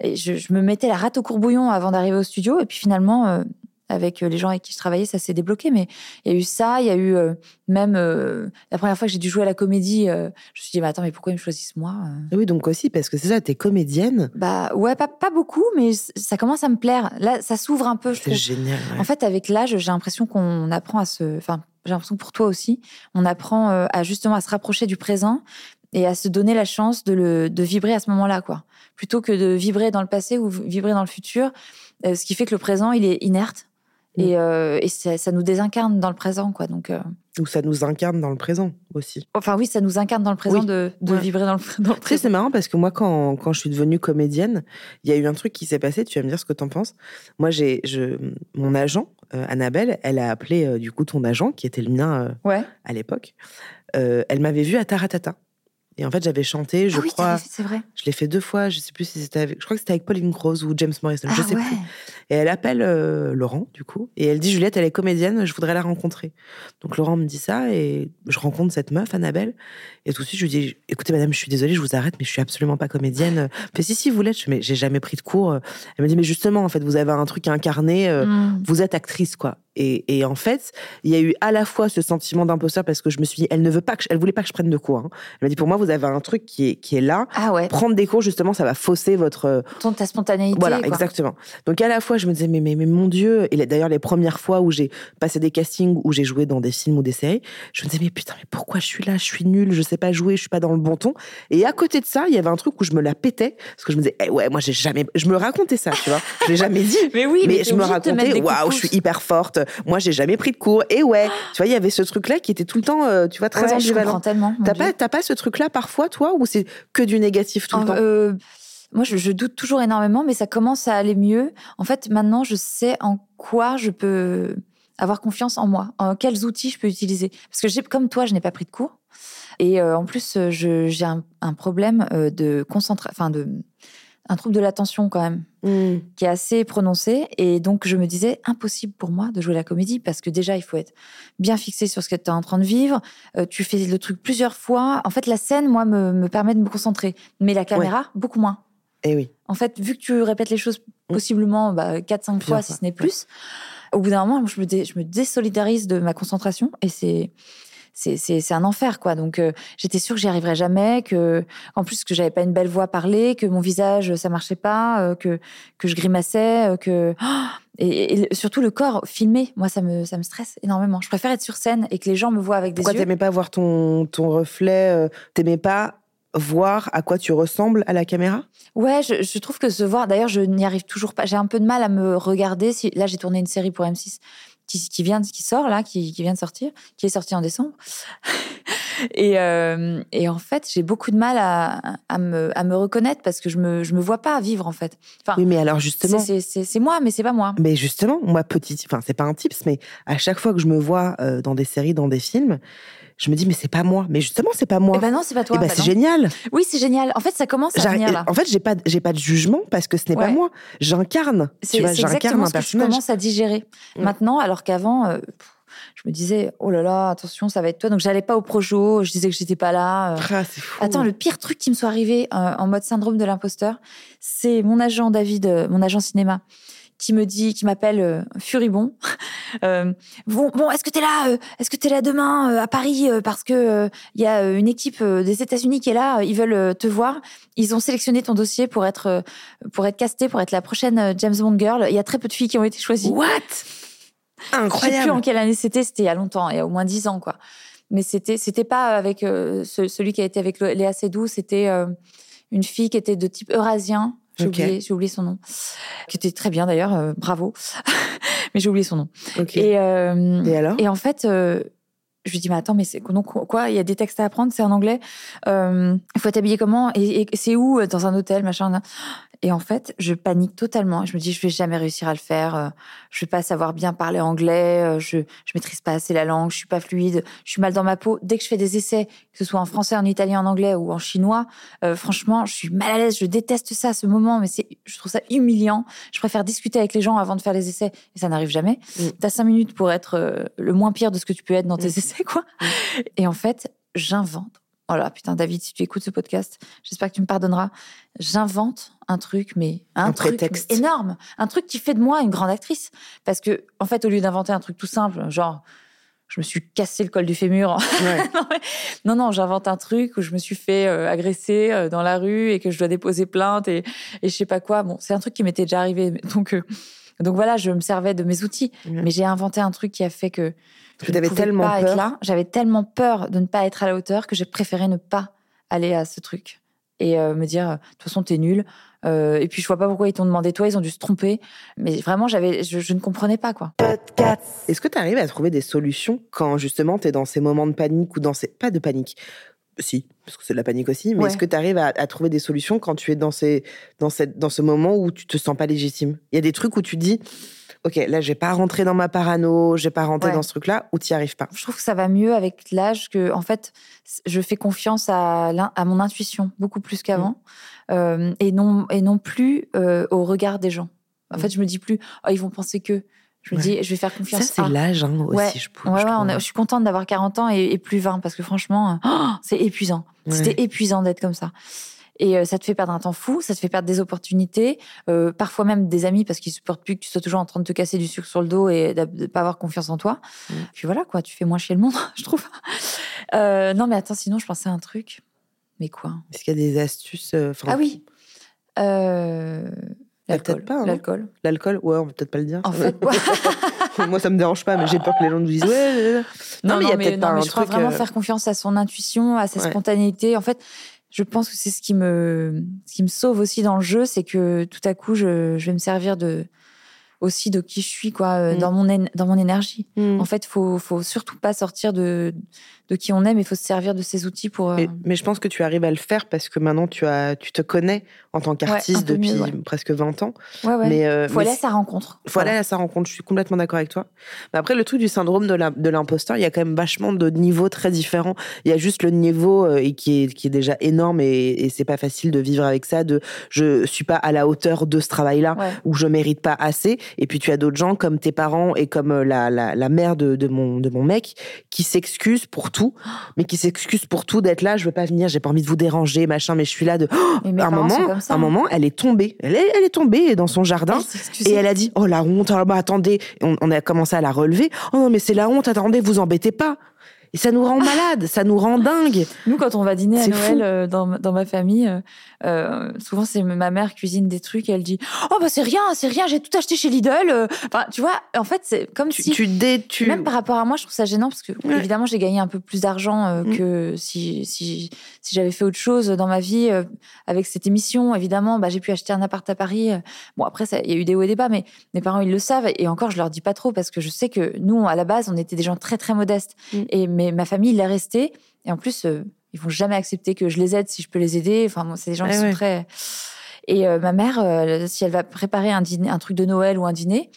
Et je, me mettais la rate au courbouillon avant d'arriver au studio. Et puis finalement, euh, avec euh, les gens avec qui je travaillais, ça s'est débloqué. Mais il y a eu ça, il y a eu euh, même la première fois que j'ai dû jouer à la comédie, je me suis dit, mais attends, mais pourquoi ils me choisissent moi Oui, donc aussi, parce que c'est ça, t'es comédienne. Bah ouais, pas, pas beaucoup, mais ça commence à me plaire. Là, ça s'ouvre un peu, C'est génial. En fait, avec l'âge, j'ai l'impression qu'on apprend à se. Enfin, j'ai l'impression que pour toi aussi, on apprend à justement à se rapprocher du présent et à se donner la chance de, le, de vibrer à ce moment-là, quoi. Plutôt que de vibrer dans le passé ou vibrer dans le futur, euh, ce qui fait que le présent, il est inerte. Et, mm. euh, et ça, nous désincarne dans le présent, quoi. Donc, euh, Ou ça nous incarne dans le présent aussi. Enfin, oui, ça nous incarne dans le présent de, de vibrer dans le, (laughs) dans le présent. c'est marrant parce que moi, quand, quand je suis devenue comédienne, il y a eu un truc qui s'est passé. Tu vas me dire ce que tu en penses. Moi, j'ai je, mon agent, Annabelle, elle a appelé du coup ton agent, qui était le mien ouais. à l'époque. elle m'avait vue à Taratata. Et en fait, j'avais chanté, je ah oui, crois. C'est vrai. Je l'ai fait deux fois. Je sais plus si c'était avec. Je crois que c'était avec Pauline Rose ou James Morrison. je ah sais plus. Et elle appelle euh, Laurent, du coup, et elle dit Juliette, elle est comédienne. Je voudrais la rencontrer. Donc Laurent me dit ça et je rencontre cette meuf, Annabelle. Et tout de suite, je lui dis écoutez, madame, je suis désolée, je vous arrête, mais je suis absolument pas comédienne. (laughs) fait si si vous l'êtes. Mais j'ai jamais pris de cours. Elle me dit mais justement, en fait, vous avez un truc à incarner. Euh, mm. Vous êtes actrice, quoi. Et, en fait, il y a eu à la fois ce sentiment d'imposteur parce que je me suis dit, elle ne veut pas que, elle voulait pas que je prenne de cours. Hein. Elle m'a dit, pour moi, vous avez un truc qui est, qui est là. Ah ouais. Prendre des cours, justement, ça va fausser votre. Ton, ta spontanéité. Voilà, exactement. Donc à la fois, je me disais, mais, mais, mais mon Dieu. Et d'ailleurs, les premières fois où j'ai passé des castings, où j'ai joué dans des films ou des séries, je me disais, mais putain, mais pourquoi je suis là? Je suis nulle, je sais pas jouer, je suis pas dans le bon ton. Et à côté de ça, il y avait un truc où je me la pétais parce que je me disais, eh ouais, moi, j'ai jamais. Je me racontais ça, tu vois. Je l'ai jamais dit. (laughs) mais oui, mais, je me racontais, waouh, je suis hyper forte. Moi, j'ai jamais pris de cours. Et ouais, tu vois, il y avait ce truc-là qui était tout le temps, euh, tu vois, très ouais, ambivalent. T'as pas, t'as pas ce truc-là parfois, toi, ou c'est que du négatif tout le temps? euh, Moi, je, doute toujours énormément, mais ça commence à aller mieux. En fait, maintenant, je sais en quoi je peux avoir confiance en moi, en quels outils je peux utiliser. Parce que j'ai, comme toi, je n'ai pas pris de cours. Et euh, en plus, j'ai un, un, problème de concentration, enfin de un trouble de l'attention quand même, hmm. qui est assez prononcé. Et donc, je me disais, impossible pour moi de jouer la comédie, parce que déjà, il faut être bien fixé sur ce que tu es en train de vivre. Euh, tu fais le truc plusieurs fois. En fait, la scène, moi, me, permet de me concentrer. Mais la caméra, beaucoup moins. Et eh oui. En fait, vu que tu répètes les choses hmm. possiblement bah, 4-5 fois, si ce n'est plus, au bout d'un moment, je me, je me désolidarise de ma concentration. Et c'est c'est un enfer quoi. Donc euh, j'étais sûre que j'y arriverais jamais, que en plus que j'avais pas une belle voix parler, que mon visage ça marchait pas, euh, que que je grimaçais, euh, que (gasps) et, surtout le corps filmé, moi ça me ça me stresse énormément. Je préfère être sur scène et que les gens me voient avec des Pourquoi yeux. Pourquoi t'aimais pas voir ton ton reflet T'aimais pas voir à quoi tu ressembles à la caméra? Ouais, je, je trouve que se voir. D'ailleurs, je n'y arrive toujours pas. J'ai un peu de mal à me regarder. Si là, j'ai tourné une série pour M6 qui, vient, qui sort là, qui, vient de sortir, qui est sorti en décembre. (laughs) et, euh, et, en fait, j'ai beaucoup de mal à, à, me, à, me, reconnaître parce que je me, je me vois pas vivre en fait. Enfin, oui, mais alors justement, c'est moi, mais c'est pas moi. Mais justement, moi petite, enfin c'est pas un tips, mais à chaque fois que je me vois euh, dans des séries, dans des films, je me dis mais c'est pas moi. Mais justement c'est pas moi. Et eh ben non c'est pas toi et eh ben c'est génial. Oui c'est génial. En fait ça commence à venir là. en fait j'ai pas j'ai pas de jugement parce que ce n'est pas moi. J'incarne. Tu vois j'incarne un ce que je commence à digérer. Mm. maintenant alors qu'avant euh, je me disais oh là là attention ça va être toi. Donc j'allais pas au projo je disais que j'étais pas là euh. ah, fou. attends le pire truc qui me soit arrivé euh, en mode syndrome de l'imposteur c'est mon agent David mon agent cinéma qui me dit, qui m'appelle euh, furibond. (laughs) Euh, bon, bon, est-ce que t'es là euh, Est-ce que t'es là demain euh, à Paris parce que il y a une équipe des États-Unis qui est là. Ils veulent te voir. Ils ont sélectionné ton dossier pour être pour être casté, pour être la prochaine James Bond girl. Il y a très peu de filles qui ont été choisies. What? Je sais Incroyable. plus en quelle année c'était. C'était il y a longtemps, il y a au moins dix ans, quoi. Mais c'était c'était pas avec ce- celui qui a été avec Léa Seydoux. C'était une fille qui était de type eurasien. J'ai Ok. oublié, oublié son nom. Qui était très bien d'ailleurs, euh, bravo. (laughs) Mais j'ai oublié son nom. Et, Et, euh, alors? et en fait, euh, je lui dis, mais attends, mais c'est donc quoi Il y a des textes à apprendre, c'est en anglais? Euh, Il faut t'habiller comment? Et, et c'est où? Euh, Dans un hôtel, machin. Et en fait, je panique totalement. Je me dis, je vais jamais réussir à le faire. euh, Je vais pas savoir bien parler anglais. euh, Je je maîtrise pas assez la langue. Je suis pas fluide. Je suis mal dans ma peau. Dès que je fais des essais, que ce soit en français, en italien, en anglais ou en chinois, euh, franchement, je suis mal à l'aise. Je déteste ça, ce moment. Mais c'est, je trouve ça humiliant. Je préfère discuter avec les gens avant de faire les essais. Et ça n'arrive jamais. Mm. T'as cinq minutes pour être le moins pire de ce que tu peux être dans tes Mm. (laughs) essais, quoi. Et en fait, j'invente. Oh là, putain, David, si tu écoutes ce podcast, j'espère que tu me pardonneras. J'invente un truc, mais un, Un truc prétexte. mais énorme. Un truc qui fait de moi une grande actrice. Parce que, en fait, au lieu d'inventer un truc tout simple, genre, je me suis cassé le col du fémur. (laughs) Ouais. non, mais- non, non, j'invente un truc où je me suis fait euh, agresser euh, dans la rue et que je dois déposer plainte et, et je sais pas quoi. Bon, c'est un truc qui m'était déjà arrivé. Donc, euh, donc voilà, je me servais de mes outils. Mais j'ai inventé un truc qui a fait que je ne pouvais tellement pas être peur. là. J'avais tellement peur de ne pas être à la hauteur que j'ai préféré ne pas aller à ce truc et euh, me dire de toute façon t'es nul. Euh, et puis je vois pas pourquoi ils t'ont demandé toi, ils ont dû se tromper. Mais vraiment, j'avais, je, je ne comprenais pas quoi. Est-ce que tu arrives à trouver des solutions quand justement tu es dans ces moments de panique ou dans ces. Pas de panique. Si, parce que c'est de la panique aussi, mais Ouais. est-ce que tu arrives à, à trouver des solutions quand tu es dans, ces, dans, cette, dans ce moment où tu te sens pas légitime? Il y a des trucs où tu dis, OK, là, j'ai pas rentré dans ma parano, j'ai pas rentré Ouais. dans ce truc-là, ou tu n'y arrives pas? Je trouve que ça va mieux avec l'âge que, en fait, je fais confiance à, à mon intuition beaucoup plus qu'avant Euh, et non et non plus euh, au regard des gens. En Mm. fait, je me dis plus, oh, ils vont penser que. Je me Ouais. dis, je vais faire Ça, confiance c'est à. l'âge hein, aussi, Ouais, je, je Ouais, on je suis contente d'avoir 40 ans et, et plus 20 parce que franchement, euh, oh, c'est épuisant. C'était épuisant d'être comme ça. Et euh, ça te fait perdre un temps fou, ça te fait perdre des opportunités, euh, parfois même des amis parce qu'ils supportent plus que tu sois toujours en train de te casser du sucre sur le dos et de ne pas avoir confiance en toi. Mm. Puis voilà, quoi, tu fais moins chier le monde, (laughs) je trouve. Euh, non, mais attends, sinon, je pensais à un truc. Mais quoi? Est-ce qu'il y a des astuces Ah oui euh. Peut-être pas, hein. L'alcool. L'alcool Ouais, on va peut-être pas le dire. En fait, (laughs) Moi, ça me dérange pas, mais j'ai peur que les gens nous disent, ouais. ouais. Non, mais il y a peut-être non, pas mais un je crois truc, vraiment euh, faire confiance à son intuition, à sa Ouais. spontanéité. En fait, je pense que c'est ce qui me, ce qui me sauve aussi dans le jeu, c'est que tout à coup, je, je vais me servir de aussi de qui je suis quoi euh, Mm. dans mon dans mon énergie. Hmm. En fait, faut faut surtout pas sortir de de qui on est, mais il faut se servir de ses outils pour. euh, mais je pense que tu arrives à le faire parce que maintenant tu as, tu te connais en tant qu'artiste depuis mieux, ouais. presque 20 ans. ouais, ouais. Mais, euh, faut mais aller à sa rencontre. faut aller à sa rencontre. Je suis complètement d'accord avec toi. Mais après, le truc du syndrome de l'imposteur, il y a quand même vachement de niveaux très différents. Il y a juste le niveau euh, et qui est, qui est déjà énorme et, et c'est pas facile de vivre avec ça. De je suis pas à la hauteur de ce travail-là ou je mérite pas assez. Et puis tu as d'autres gens comme tes parents et comme la, la, la mère de, de, mon, de mon mec qui s'excusent pour tout, mais qui s'excusent pour tout d'être là. Je veux pas venir, j'ai pas envie de vous déranger, machin, mais je suis là de. Mais mes un moment, un moment, elle est tombée. Elle est, elle est tombée dans son jardin. Elle. Et elle a dit, oh la honte, oh, bah, attendez, on, on a commencé à la relever. Oh non, mais c'est la honte, attendez, vous embêtez pas. Et ça nous rend (laughs) malade, ça nous rend dingue. Nous, quand on va dîner à Noël euh, dans, dans ma famille, euh, euh, souvent c'est ma mère cuisine des trucs et elle dit Oh, bah c'est rien, c'est rien, j'ai tout acheté chez Lidl. Enfin, tu vois, en fait, c'est comme Tu, si. tu, dé- tu- Même par rapport à moi, je trouve ça gênant parce que, Ouais. évidemment, j'ai gagné un peu plus d'argent Mm. que si, si, si j'avais fait autre chose dans ma vie avec cette émission. Évidemment, bah, j'ai pu acheter un appart à Paris. Bon, après, il y a eu des hauts et des bas, mais mes parents, ils le savent. Et encore, je leur dis pas trop parce que je sais que nous, à la base, on était des gens très, très modestes. Mm. Et mais ma famille, il est resté. Et en plus, euh, ils vont jamais accepter que je les aide si je peux les aider. Enfin, c'est des gens qui Ouais, sont très. Et euh, ma mère, euh, si elle va préparer un, dîner, un truc de Noël ou un dîner,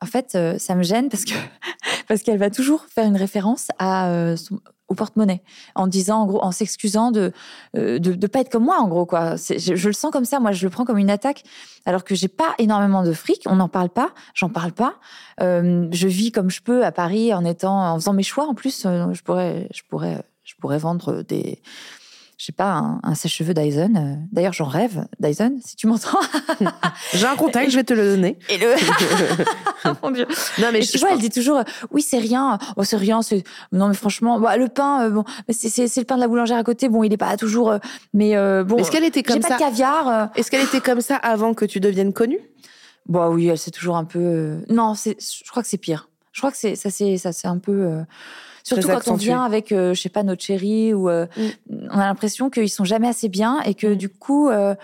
en fait, euh, ça me gêne parce que (laughs) parce qu'elle va toujours faire une référence à son- au porte-monnaie en disant en gros en s'excusant de, euh, de de pas être comme moi en gros quoi. Je, je le sens comme ça moi je le prends comme une attaque alors que j'ai pas énormément de fric on n'en parle pas j'en parle pas. Euh, je vis comme je peux à Paris en étant en faisant mes choix en plus euh, je pourrais je pourrais je pourrais vendre des je sais pas, un, un sèche-cheveux Dyson. euh, D'ailleurs, j'en rêve, Dyson, si tu m'entends. (laughs) J'ai un contact, je vais te le donner. Et le. (laughs) (laughs) Mon Dieu. non, mais je, tu je vois, elle dit toujours, euh, oui, c'est rien. Oh, c'est rien. Non, mais franchement, bah, le pain, euh, bon, c'est le pain de la boulangère à côté. Bon, il est pas toujours. euh, mais euh, bon. Est-ce qu'elle était J'ai comme pas ça de caviar. Est-ce qu'elle était comme ça avant que tu deviennes connue? Bah oui, elle c'est toujours un peu. Non. Je crois que c'est pire. Je crois que c'est ça, c'est ça, c'est un peu. Surtout quand on vient avec, euh, je sais pas, notre chérie ou euh, on a l'impression qu'ils sont jamais assez bien et que Mm. du coup, euh,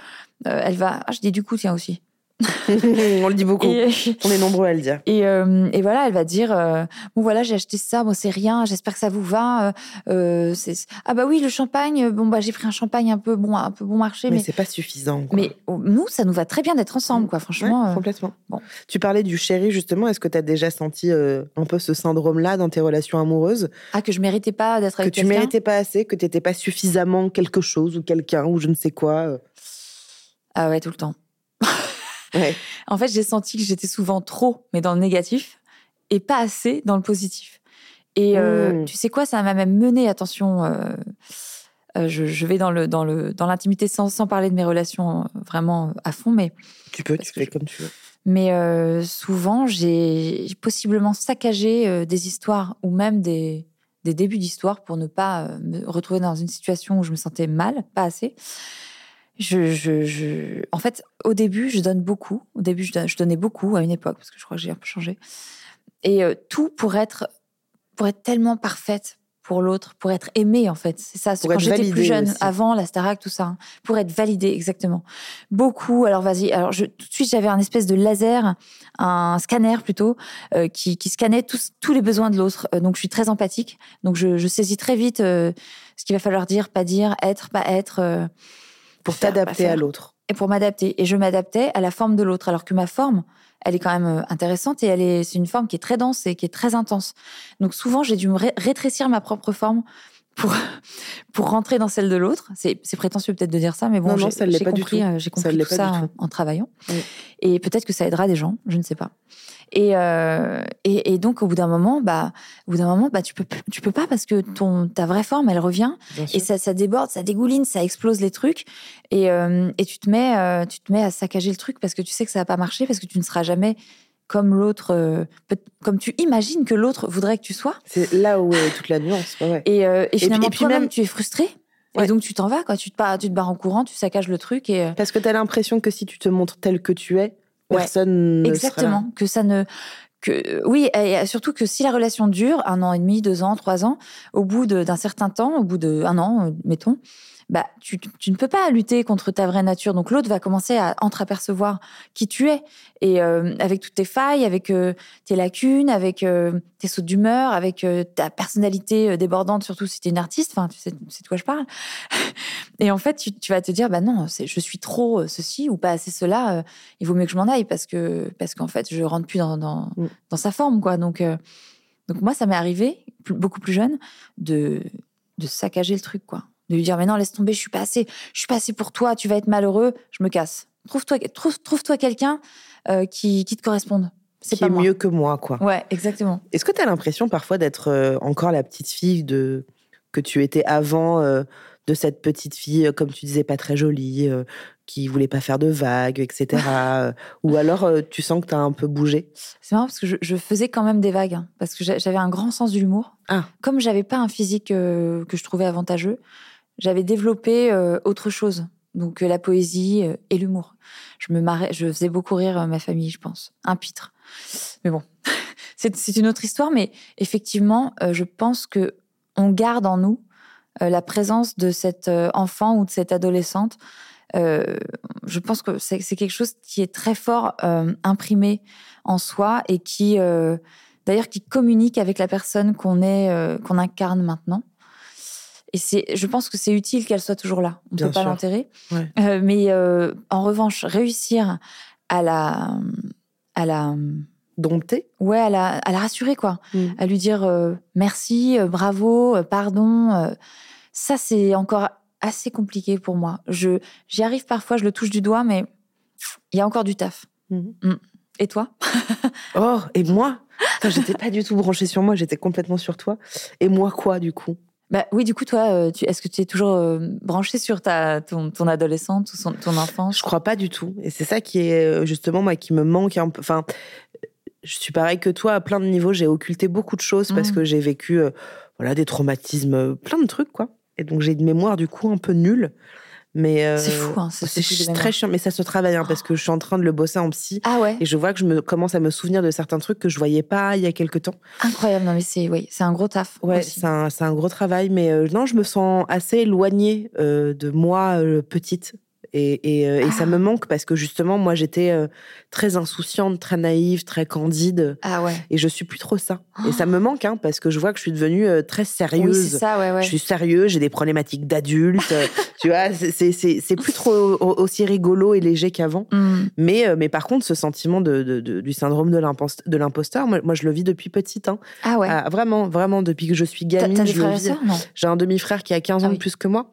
euh, elle va. Ah, je dis du coup, tiens aussi. (laughs) On le dit beaucoup. Et, On est nombreux à le dire. Et, euh, et voilà, elle va dire euh, bon voilà, j'ai acheté ça, bon c'est rien, j'espère que ça vous va. euh, euh, ah bah oui, le champagne, bon bah j'ai pris un champagne un peu bon, un peu bon marché, Mais, mais c'est pas suffisant. quoi. mais oh, nous ça nous va très bien d'être ensemble, quoi. Ouais, Franchement, complètement. bon. Tu parlais du chéri, justement. Est-ce que tu as déjà senti un peu ce syndrome-là dans tes relations amoureuses? Ah que je méritais pas d'être Que avec tu quelqu'un? méritais pas assez, que tu n'étais pas suffisamment quelque chose ou quelqu'un ou je ne sais quoi. Ah ouais, tout le temps. Ouais. En fait, j'ai senti que j'étais souvent trop, mais dans le négatif, et pas assez dans le positif. Et euh, Mm. tu sais quoi, ça m'a même mené, attention, euh, euh, je, je vais dans le dans le dans l'intimité sans, sans parler de mes relations vraiment à fond, mais Tu peux, tu fais je- comme tu veux. mais souvent j'ai possiblement saccagé des histoires ou même des des débuts d'histoire pour ne pas me retrouver dans une situation où je me sentais mal, pas assez. Je, je, je- En fait, au début, je donne beaucoup. Au début, je, donnais beaucoup à une époque, parce que je crois que j'ai un peu changé. Et euh, tout pour être, pour être tellement parfaite pour l'autre, pour être aimée, en fait. C'est ça, Pour quand j'étais plus jeune, aussi. avant la Starac, tout ça. hein. pour être validée, exactement. Beaucoup. Alors, vas-y. Alors, je, tout de suite, j'avais un espèce de laser, un scanner plutôt, euh, qui, qui scannait tous, tous les besoins de l'autre. Euh, donc, je suis très empathique. Donc, je, je saisis très vite euh, ce qu'il va falloir dire, pas dire, être, pas être. Pour t'adapter à l'autre. et pour m'adapter. Et je m'adaptais à la forme de l'autre, alors que ma forme, elle est quand même euh, intéressante et elle est, c'est une forme qui est très dense et qui est très intense. Donc souvent, j'ai dû me ré- rétrécir ma propre forme pour pour rentrer dans celle de l'autre. C'est, prétentieux peut-être de dire ça, mais bon, j'ai, compris, Ça compris tout ça en, tout. en travaillant. Oui. Et peut-être que ça aidera des gens, je ne sais pas. Et, euh, et, et donc au bout d'un moment, bah, au bout d'un moment, bah, tu peux tu peux pas parce que ton ta vraie forme, elle revient et ça, ça déborde, ça dégouline, ça explose les trucs. Et, euh, et tu, te mets, euh, tu te mets à saccager le truc parce que tu sais que ça va pas marcher, parce que tu ne seras jamais comme l'autre, euh, comme tu imagines que l'autre voudrait que tu sois. C'est là où est toute la nuance. ouais. Et, euh, et finalement, toi-même, même- tu es frustré. Ouais. Et donc, tu t'en vas, quoi. Tu te, pars, tu te barres en courant, tu saccages le truc. Et, euh, Parce que tu as l'impression que si tu te montres tel que tu es, Ouais. personne ne Exactement. Que ça ne. Que, oui, et surtout que si la relation dure un an et demi, deux ans, trois ans, au bout d'un certain temps, au bout d'un an, euh, mettons, bah, tu, tu ne peux pas lutter contre ta vraie nature. Donc l'autre va commencer à entreapercevoir qui tu es. Et euh, avec toutes tes failles, avec euh, tes lacunes, avec euh, tes sautes d'humeur, avec ta personnalité débordante, surtout si tu es une artiste, enfin, tu sais, tu sais de quoi je parle. (laughs) Et en fait, tu, tu vas te dire, bah non, je suis trop ceci ou pas assez cela. il vaut mieux que je m'en aille parce que parce qu'en fait, je rentre plus dans dans, Mm. dans sa forme, quoi. Donc donc moi, ça m'est arrivé beaucoup plus jeune de de saccager le truc, quoi. De lui dire, mais non, laisse tomber, je suis pas assez, je suis pas assez pour toi, tu vas être malheureux, je me casse. Trouve-toi trouve, trouve-toi quelqu'un euh, qui qui te corresponde. C'est qui pas est moi. mieux que moi, quoi. Ouais, exactement. Est-ce que tu as l'impression parfois d'être euh, encore la petite fille de que tu étais avant euh, de cette petite fille, comme tu disais, pas très jolie, euh, qui voulait pas faire de vagues, etc. (laughs) Ou alors tu sens que tu as un peu bougé? C'est marrant parce que je, je faisais quand même des vagues, hein, parce que j'a- j'avais un grand sens de l'humour. Ah. Comme j'avais pas un physique euh, que je trouvais avantageux, j'avais développé euh, autre chose. Donc euh, la poésie euh, et l'humour. Je me marrais, je faisais beaucoup rire euh, ma famille, je pense. Un pitre. Mais bon, (laughs) c'est une autre histoire. Mais effectivement, je pense que on garde en nous la présence de cet enfant ou de cette adolescente. Euh, je pense que c'est quelque chose qui est très fort euh, imprimé en soi et qui, euh, d'ailleurs, qui communique avec la personne qu'on est, qu'on incarne maintenant. Et c'est, je pense que c'est utile qu'elle soit toujours là. On ne peut pas l'enterrer. Ouais. Euh, mais euh, en revanche, réussir à la, à la, Dompté ouais, à la, à la rassurer quoi, Mm. à lui dire euh, merci, bravo, pardon. ça, c'est encore assez compliqué pour moi. Je, j'y arrive parfois, je le touche du doigt, mais il y a encore du taf. Mhm. Mm. Et toi (laughs) Oh, et moi? J'étais pas du tout branchée sur moi, j'étais complètement sur toi. Et moi quoi, du coup? Bah oui, du coup, toi, euh, tu, est-ce que tu es toujours euh, branché sur ta, ton, ton adolescente ou son- ton enfance? Je crois pas du tout. Et c'est ça qui est euh, justement moi qui me manque un peu. Enfin, je suis pareil que toi à plein de niveaux. J'ai occulté beaucoup de choses parce Mhm. que j'ai vécu euh, voilà des traumatismes, plein de trucs quoi. Et donc j'ai une mémoire du coup un peu nulle. Mais euh, C'est fou, hein, ce c'est très chiant. Mais ça se travaille hein, parce que je suis en train de le bosser en psy. Ah ouais, Et je vois que je me commence à me souvenir de certains trucs que je voyais pas il y a quelques temps. incroyable. Non mais c'est oui, c'est un gros taf. Ouais, c'est un, un gros travail, mais euh, non, je me sens assez éloignée euh, de moi petite. Et, et, euh, et ça Ah. me manque parce que justement, moi, j'étais euh, très insouciante, très naïve, très candide. Ah ouais. Et je suis plus trop ça. Et ça me manque, hein, parce que je vois que je suis devenue euh, très Oui, sérieuse. c'est ça, ouais, ouais. Je suis sérieuse, j'ai des problématiques d'adulte. (laughs) tu vois, c'est- plus trop au- aussi rigolo et léger qu'avant. Hmm. Mais, mais par contre, ce sentiment de, de- de- du syndrome de l'impost- de l'imposteur, moi, moi, je le vis depuis petite. Hein. Ah ouais. Ah, vraiment, vraiment, depuis que je suis gamine. J'ai un demi-frère qui a 15 ans Ah de oui. plus que moi,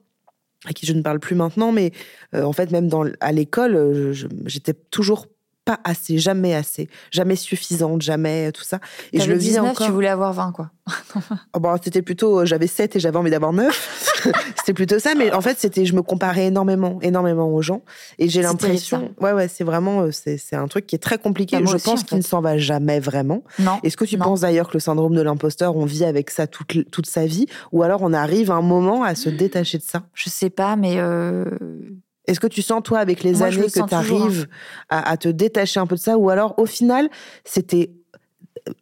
à qui je ne parle plus maintenant, mais euh, en fait, même dans, à l'école, euh, j'étais toujours pas assez, jamais assez, jamais suffisante, jamais euh, tout ça. Et je le vis 19, encore. tu voulais avoir 20 quoi. (laughs) Oh, bon, c'était plutôt, euh, j'avais 7 et j'avais envie d'avoir 9. (laughs) c'était plutôt ça, mais en fait, c'était, je me comparais énormément, énormément aux gens. Et j'ai l'impression, ouais, ouais, c'est vraiment, euh, c'est, un truc qui est très compliqué. Bah, moi je aussi, pense en qu'il ne s'en va jamais vraiment. Non. Est-ce que tu Non. penses d'ailleurs que le syndrome de l'imposteur, on vit avec ça toute, toute sa vie? Ou alors on arrive à un moment à se détacher de ça? Je sais pas, mais euh, Est-ce que tu sens, toi, avec les Moi, années, que tu hein. arrives à, à te détacher un peu de ça Ou alors, au final, c'était.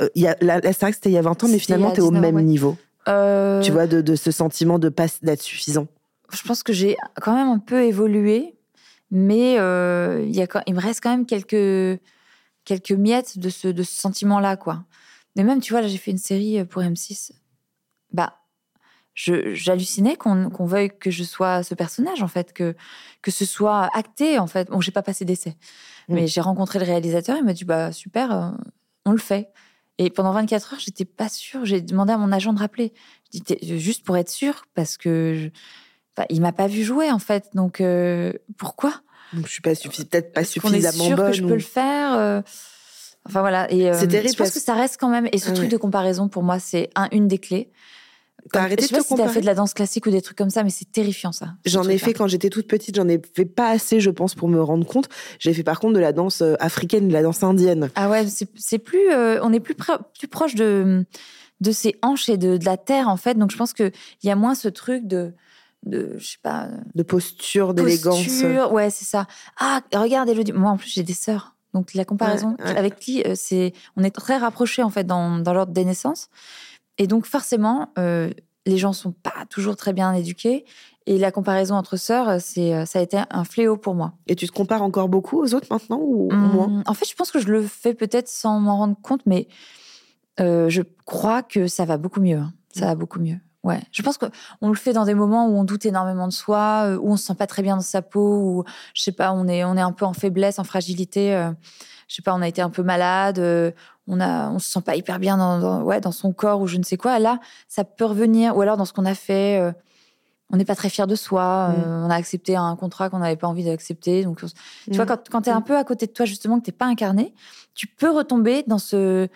euh, y a- que c'était il y a 20 ans, mais finalement, tu es au 19 ans, même ouais. niveau. euh, Tu vois, de, de ce sentiment de pas d'être suffisant. je pense que j'ai quand même un peu évolué, mais euh, il y a il me reste quand même quelques, quelques miettes de ce, de ce sentiment-là, quoi. Mais même, tu vois, là, j'ai fait une série euh, pour M6. Bah, j'hallucinais qu'on qu'on veuille que je sois ce personnage, en fait, que, que ce soit acté, en fait. Bon, j'ai pas passé d'essai, mais j'ai rencontré le réalisateur, il m'a dit, bah, super, euh, on le fait. Et pendant 24 heures, j'étais pas sûre. J'ai demandé à mon agent de rappeler. Je dis, T'es- juste pour être sûre, parce que je... enfin, il m'a pas vu jouer, en fait. Donc, euh, pourquoi? Donc, je suis pas suffi- peut-être pas Est-ce qu'on est suffisamment sûr bonne. que je ou- peux le faire euh, Enfin, voilà. Et, euh, C'est terrible Je pense parce- que ça reste quand même... Et ce truc de comparaison, pour moi, c'est un, une des clés. T'as arrêté je de sais pas te si t'as fait de la danse classique ou des trucs comme ça, mais c'est terrifiant, ça. J'en ai fait quand j'étais toute petite, j'en ai fait pas assez, je pense, pour me rendre compte. J'ai fait par contre de la danse euh, africaine, de la danse indienne. Ah ouais, c'est plus, euh, on est plus, pro- plus proche de, de ses hanches et de, de la terre en fait. Donc je pense que il y a moins ce truc de, de je sais pas, de posture, d'élégance. posture. Ouais, c'est ça. Ah, regarde Elodie. Moi en plus j'ai des sœurs. Donc la comparaison Ouais, ouais. avec qui euh, c'est, on est très rapprochés en fait dans, dans l'ordre des naissances. Et donc forcément, euh, les gens sont pas toujours très bien éduqués. Et la comparaison entre sœurs, c'est, euh, ça a été un fléau pour moi. Et tu te compares encore beaucoup aux autres maintenant ou moins? Hum, En fait, je pense que je le fais peut-être sans m'en rendre compte, mais euh, je crois que ça va beaucoup mieux. hein. Ça va beaucoup mieux. Ouais. Je pense qu'on le fait dans des moments où on doute énormément de soi, euh, où on se sent pas très bien dans sa peau, où je sais pas, on est on est un peu en faiblesse, en fragilité. euh, je sais pas, on a été un peu malade, euh, on a on se sent pas hyper bien dans, dans- ouais dans son corps ou je ne sais quoi. Là, ça peut revenir, ou alors dans ce qu'on a fait. euh, on n'est pas très fier de soi, Mm. euh, on a accepté un contrat qu'on n'avait pas envie d'accepter. Donc, tu vois, Mm. quand, quand tu es un peu à côté de toi, justement, que tu pas incarné, tu peux retomber dans, ce,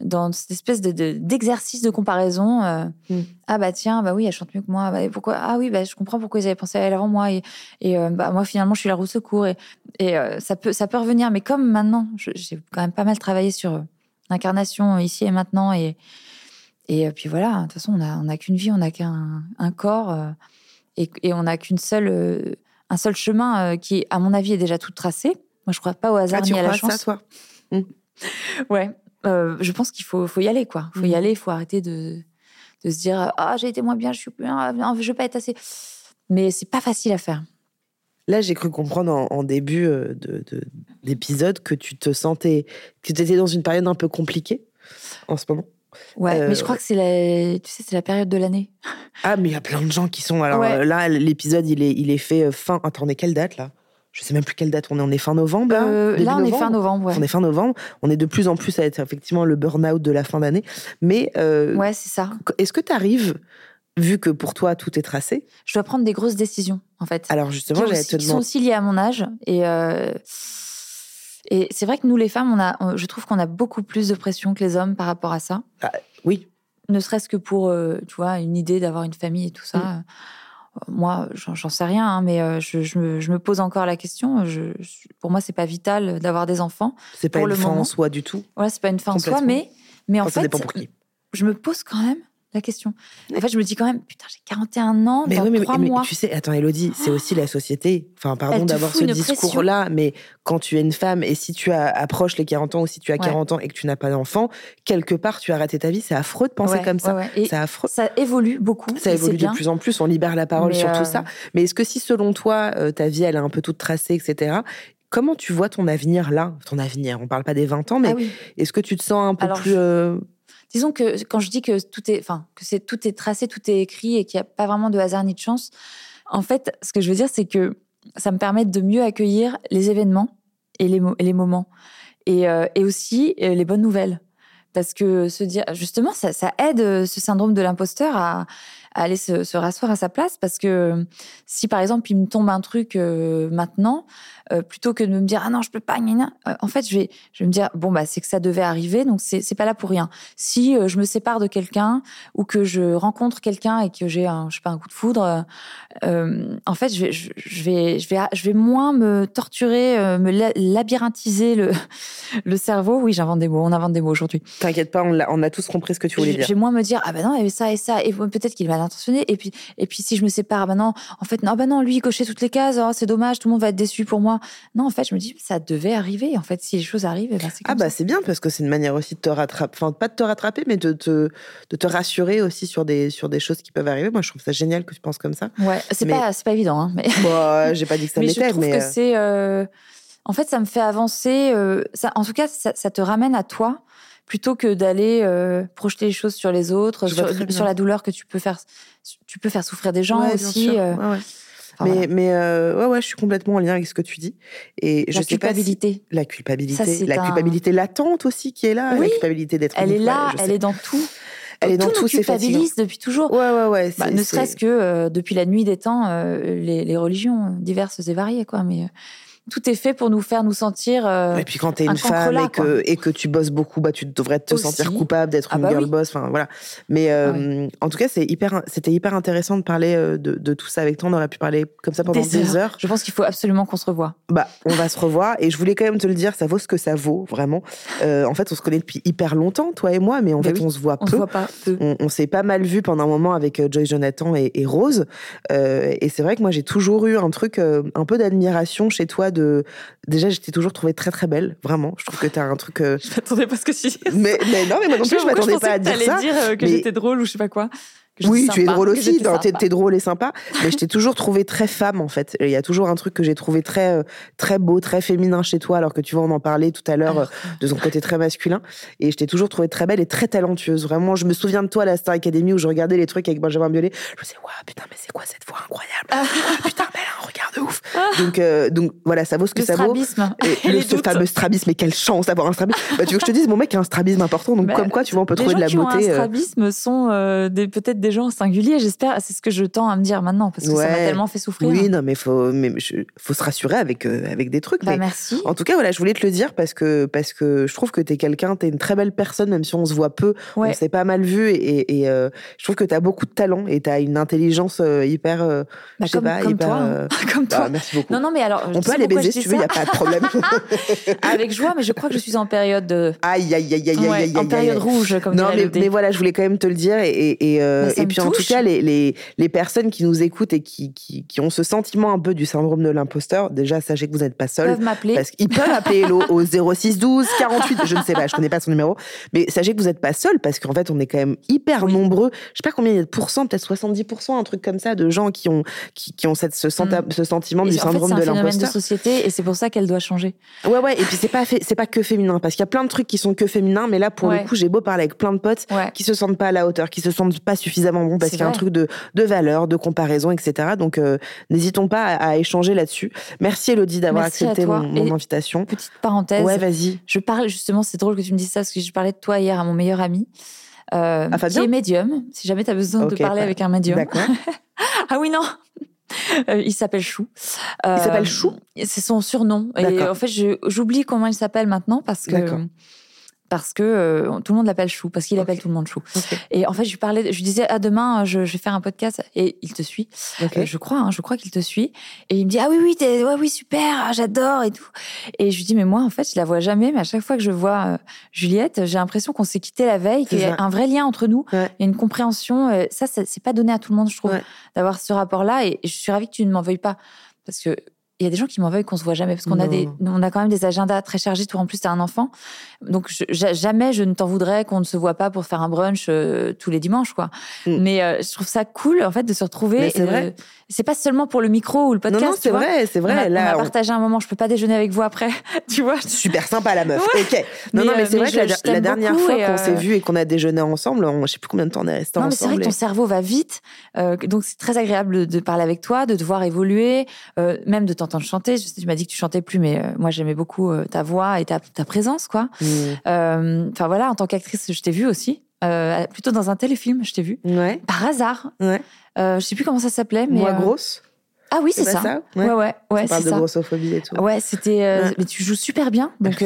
dans cette espèce de- de- d'exercice de, comparaison. euh, Mm. Ah bah tiens, bah oui, elle chante mieux que moi. Bah, pourquoi? Ah oui, bah, je comprends pourquoi ils avaient pensé à elle avant moi. Et, et euh, bah, moi, finalement, je suis la roue secours. Et, et euh, ça, peut, ça peut revenir. Mais comme maintenant, j'ai quand même pas mal travaillé sur l'incarnation euh, ici et maintenant. Et, et euh, puis voilà, de toute façon, on n'a on a qu'une vie, on n'a qu'un un corps. euh, et, et on n'a qu'une seule, euh, un seul chemin euh, qui, à mon avis, est déjà tout tracé. Moi, je crois pas au hasard Ah, ni à la chance. ça, toi? (laughs) Ouais. Je pense qu'il faut, faut y aller, quoi. faut y Mhm. aller, il faut arrêter de, de se dire Ah, j'ai été moins bien, je suis plus bien, non, je vais pas être assez. Mais c'est pas facile à faire. Là, j'ai cru comprendre en, en début euh, de, de- d'épisode que tu te sentais, que tu étais dans une période un peu compliquée en ce moment. Ouais, Euh, mais je crois que c'est la, tu sais, c'est la période de l'année. (laughs) Ah, mais il y a plein de gens qui sont. Alors Ouais. euh, là, l'épisode, il est, il est fait euh, fin. Attends, on est quelle date là? Je sais même plus quelle date on est. On est fin novembre là Euh, Début là, on est fin novembre, ouais. On est fin novembre. On est de plus en plus à être effectivement le burn-out de la fin d'année. Mais euh, Ouais, c'est ça. est-ce que tu arrives, vu que pour toi tout est tracé, Je dois prendre des grosses décisions, en fait. alors justement, j'allais aussi- te qui sont aussi liées à mon âge. Et, euh, et c'est vrai que nous, les femmes, on a, je trouve qu'on a beaucoup plus de pression que les hommes par rapport à ça. Oui. ne serait-ce que pour, euh, tu vois, une idée d'avoir une famille et tout ça. Mm. Euh, Moi, j'en sais rien, hein, mais je, je me, je me pose encore la question. Je, pour moi, c'est pas vital d'avoir des enfants. C'est pas Pour une le fin en soi du tout. Voilà, c'est pas une fin en soi, mais, mais en Enfin, ça fait, dépend pour qui. je me pose quand même la question. En fait, je me dis quand même, putain, j'ai 41 ans, Mais dans oui, mais, trois mais mois. tu sais, attends, Elodie, c'est aussi la société. Enfin, pardon d'avoir ce discours-là, mais quand tu es une femme et si tu as- approches les 40 ans ou si tu as Ouais. 40 ans et que tu n'as pas d'enfant, quelque part, tu as raté ta vie. C'est affreux de penser Ouais, comme ça. ouais, C'est affreux. ça évolue beaucoup. Ça évolue de plus en plus, on libère la parole sur tout euh, ça. Mais est-ce que si, selon toi, euh, ta vie, elle est un peu toute tracée, etc., comment tu vois ton avenir là? Ton avenir, on parle pas des 20 ans, mais Ah oui. est-ce que tu te sens un peu Alors, plus... euh, Disons que quand je dis que tout est, enfin, que c'est tout est tracé, tout est écrit et qu'il n'y a pas vraiment de hasard ni de chance, en fait, ce que je veux dire, c'est que ça me permet de mieux accueillir les événements et les, moments. Et, euh, aussi euh, les bonnes nouvelles. Parce que se dire, justement, ça, ça aide euh, ce syndrome de l'imposteur à, à aller se, se rasseoir à sa place. Parce que si, par exemple, il me tombe un truc euh, maintenant, euh, plutôt que de me dire, ah non, je peux pas, gna, gna, euh, en fait, je vais, je vais me dire, bon, bah, c'est que ça devait arriver, donc c'est c'est pas là pour rien. Si euh, je me sépare de quelqu'un ou que je rencontre quelqu'un et que j'ai un, je sais pas, un coup de foudre, euh, euh, en fait, je vais, je, je vais, je vais, je vais moins me torturer, euh, me la- labyrinthiser le, (laughs) le cerveau. Oui, j'invente des mots, on invente des mots aujourd'hui. T'inquiète pas, on, a tous compris ce que tu voulais Je dire. je vais moins me dire, ah ben non, il y avait ça et ça, et peut-être qu'il est mal intentionné. Et puis, et puis si je me sépare, ben non, en fait, non, ben non, lui, il cochait toutes les cases, oh, c'est dommage, tout le monde va être déçu pour moi. Non, en fait, je me dis, ça devait arriver. En fait, si les choses arrivent, eh ben, c'est Ah bah ça. c'est bien parce que c'est une manière aussi de te rattraper, enfin pas de te rattraper, mais de te, de te rassurer aussi sur des, sur des choses qui peuvent arriver. Moi je trouve ça génial que tu penses comme ça. Ouais, c'est Mais- pas, c'est pas évident, hein, mais. (laughs) Bon, j'ai pas dit que ça (laughs) mais je trouve mais que euh, c'est. euh, En fait, ça me fait avancer. euh, Ça, en tout cas, ça, ça te ramène à toi plutôt que d'aller euh, projeter les choses sur les autres, sur, la douleur que tu peux faire. Tu peux faire souffrir des gens ouais, bien aussi. sûr, euh, ouais, ouais. enfin, mais voilà. mais euh, ouais ouais, je suis complètement en lien avec ce que tu dis et je la sais pas si- culpabilité, la culpabilité, Ça, la un- culpabilité latente aussi qui est là, la culpabilité d'être. elle est là, elle est dans tout. Elle est dans tout. tout, c'est culpabilise depuis toujours. Ouais ouais ouais. Bah, ne serait-ce que euh, depuis la nuit des temps, euh, les, les religions diverses et variées, quoi. Mais tout est fait pour nous faire nous sentir. euh, Et puis quand t'es un une femme et que, et que tu bosses beaucoup, bah, tu devrais te Aussi. sentir coupable d'être Ah une bah girl oui. boss. Enfin voilà. Mais euh, en tout cas, c'est hyper, c'était hyper intéressant de parler euh, de, de tout ça avec toi. On aurait pu parler comme ça pendant des, heures. Je pense qu'il faut absolument qu'on se revoie. Bah, on va se revoir. Et je voulais quand même te le dire, ça vaut ce que ça vaut, vraiment. Euh, en fait, on se connaît depuis hyper longtemps, toi et moi, mais en Mais fait, oui, on se voit On peu. se voit pas peu. On, on s'est pas mal vu pendant un moment avec Joyce Jonathan et, et Rose. Et c'est vrai que moi, j'ai toujours eu un truc, un peu d'admiration chez toi. De Déjà, j'étais toujours trouvée très très belle, vraiment. Je trouve que t'as un truc. euh, Je m'attendais pas à ce que tu dises. Mais, mais non, mais moi non plus, je m'attendais pas à dire ça. dire euh, que mais- j'étais drôle ou je sais pas quoi. Que Oui, tu es drôle aussi, t'es drôle et sympa, (laughs) mais je t'ai toujours trouvé très femme en fait. Il y a toujours un truc que j'ai trouvé très euh, très beau, très féminin chez toi, alors que tu vas en en parler tout à l'heure euh, de ton côté très masculin. Et je t'ai toujours trouvé très belle et très talentueuse. Vraiment, je me souviens de toi à la Star Academy où je regardais les trucs avec Benjamin Biolay. Je me disais, waouh, putain, mais c'est quoi cette voix incroyable? (laughs) Ah, Putain, mais elle a un regard de ouf. Donc, euh, donc voilà, ça vaut ce que le ça vaut. strabisme. Et (laughs) Et le, les ce doutes. fameux strabisme, mais quelle chance d'avoir un strabisme. Bah, tu veux que je te dise, mon mec a un strabisme important, donc Bah, comme quoi, tu vois, on peut les trouver gens de la qui ont un beauté. euh, strabisme sont euh, peut-être des gens singuliers, j'espère. C'est ce que je tends à me dire maintenant, parce que ça m'a tellement fait souffrir. Oui, non, mais faut, mais je- faut se rassurer avec, euh, avec des trucs. Bah, mais merci. en tout cas, voilà, je voulais te le dire parce que, parce que je trouve que t'es quelqu'un, t'es une très belle personne, même si on se voit peu, Ouais. on s'est pas mal vu. Et, et, euh, je trouve que t'as beaucoup de talent et t'as une intelligence euh, hyper. euh, Bah, je sais comme, pas, comme hyper. toi. hein. (laughs) comme bah, toi. merci beaucoup. Non, non, mais alors. on peut sais aller baiser si tu veux, il n'y a pas de problème. (laughs) Avec joie, mais je crois que je suis en période de. aïe, aïe, aïe, aïe, aïe, aïe, en aïe, période aïe. rouge, comme Non, mais, voilà, je voulais quand même te le dire. Et, et, euh, et me puis, en tout cas, les, les, les personnes qui nous écoutent et qui, qui, qui ont ce sentiment un peu du syndrome de l'imposteur, déjà, sachez que vous n'êtes pas seul. peuvent m'appeler. Parce qu'ils peuvent appeler Hello au 06 12 48, je ne sais pas, je connais pas son numéro. Mais sachez que vous n'êtes pas seul parce qu'en fait, on est quand même hyper nombreux. Je sais pas combien il y a de pourcents, peut-être 70%, un truc comme ça, de gens qui ont, qui, qui ont cette, ce, senta- ce sentiment Et du en fait, syndrome de phénomène de l'imposteur. société et c'est pour ça qu'elle doit changer. Ouais, ouais, et puis c'est pas, c'est pas que féminin parce qu'il y a plein de trucs qui sont que féminins, mais là, pour Ouais. le coup, j'ai beau parler avec plein de potes Ouais. qui se sentent pas à la hauteur, qui se sentent pas suffisamment parce qu'il y a un truc de, de valeur, de comparaison, etc. Donc, euh, n'hésitons pas à, à échanger là-dessus. Merci Elodie d'avoir accepté mon, invitation. Petite parenthèse. Ouais, vas-y. Je parle justement, c'est drôle que tu me dises ça parce que je parlais de toi hier à mon meilleur ami. euh, Ah, qui est médium, si jamais tu as besoin de parler avec un médium. D'accord. (laughs) Ah oui, non (laughs) Euh, Il s'appelle Chou. Euh, Il s'appelle Chou? C'est son surnom. Et en fait, j'oublie comment il s'appelle maintenant parce que. Parce que euh, tout le monde l'appelle Chou, parce qu'il appelle tout le monde Chou. Et en fait, je lui parlais, je lui disais, ah demain, je, je vais faire un podcast et il te suit. Euh, je crois, hein, je crois qu'il te suit. Et il me dit, ah oui, oui, t'es, ouais, oui, super, ah, j'adore et tout. Et je lui dis, mais moi, en fait, je la vois jamais, mais à chaque fois que je vois euh, Juliette, j'ai l'impression qu'on s'est quitté la veille, qu'il y a un vrai lien entre nous, une compréhension. ça, ça c'est pas donné à tout le monde, je trouve, d'avoir ce rapport-là. Et, et je suis ravie que tu ne m'en veuilles pas, parce que il y a des gens qui m'en veulent qu'on se voit jamais parce qu'on a des, on a quand même des agendas très chargés. Toi, en plus, t'as un enfant, donc jamais je ne t'en voudrais qu'on ne se voit pas pour faire un brunch euh, tous les dimanches, quoi. Mm. Mais euh, je trouve ça cool, en fait, de se retrouver. C'est vrai. C'est pas seulement pour le micro ou le podcast. Non, c'est vrai, c'est vrai. On a, partagé un moment. Je peux pas déjeuner avec vous après, (laughs) tu vois. Super sympa la meuf. (laughs) Ok. Non, non, mais c'est vrai que la, dernière fois qu'on s'est euh, vu et qu'on a déjeuné ensemble, on, je sais plus combien de temps on est resté ensemble. Non, mais c'est vrai que ton cerveau va vite, donc c'est très agréable de parler avec toi, de te voir évoluer, même de t'entendre chanter. Je, m'as dit que tu chantais plus, mais euh, moi j'aimais beaucoup euh, ta voix et ta, présence, quoi. Mm. Euh, enfin voilà, en tant qu'actrice, je t'ai vue aussi. plutôt dans un téléfilm, je t'ai vue. Ouais. Par hasard. Ouais. je sais plus comment ça s'appelait, mais. Moi grosse. Ah oui, c'est ça. ouais, ouais, ouais. parle de grossophobie et tout. Ouais, c'était. Mais tu joues super bien, donc.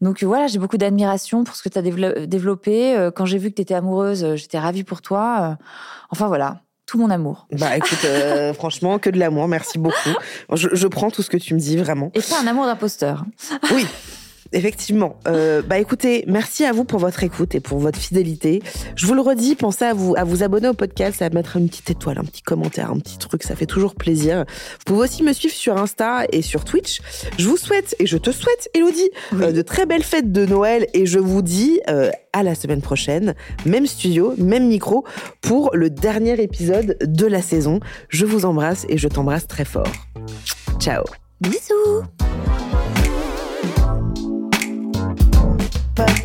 donc voilà, j'ai beaucoup d'admiration pour ce que tu as développé. Quand j'ai vu que tu étais amoureuse, j'étais ravie pour toi. Enfin voilà, tout mon amour. Bah écoute, euh, (laughs) franchement, que de l'amour, merci beaucoup. Je, je, prends tout ce que tu me dis, vraiment. Et pas un amour d'imposteur. Oui, effectivement. Euh, bah écoutez, merci à vous pour votre écoute et pour votre fidélité. Je vous le redis, pensez à vous à vous abonner au podcast, à mettre une petite étoile, un petit commentaire, un petit truc, ça fait toujours plaisir. Vous pouvez aussi me suivre sur Insta et sur Twitch. Je vous souhaite et je te souhaite, Elodie, euh, de très belles fêtes de Noël et je vous dis euh, à la semaine prochaine, même studio, même micro pour le dernier épisode de la saison. Je vous embrasse et je t'embrasse très fort. Ciao. Bisous.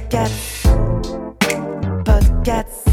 Podcast. Podcast.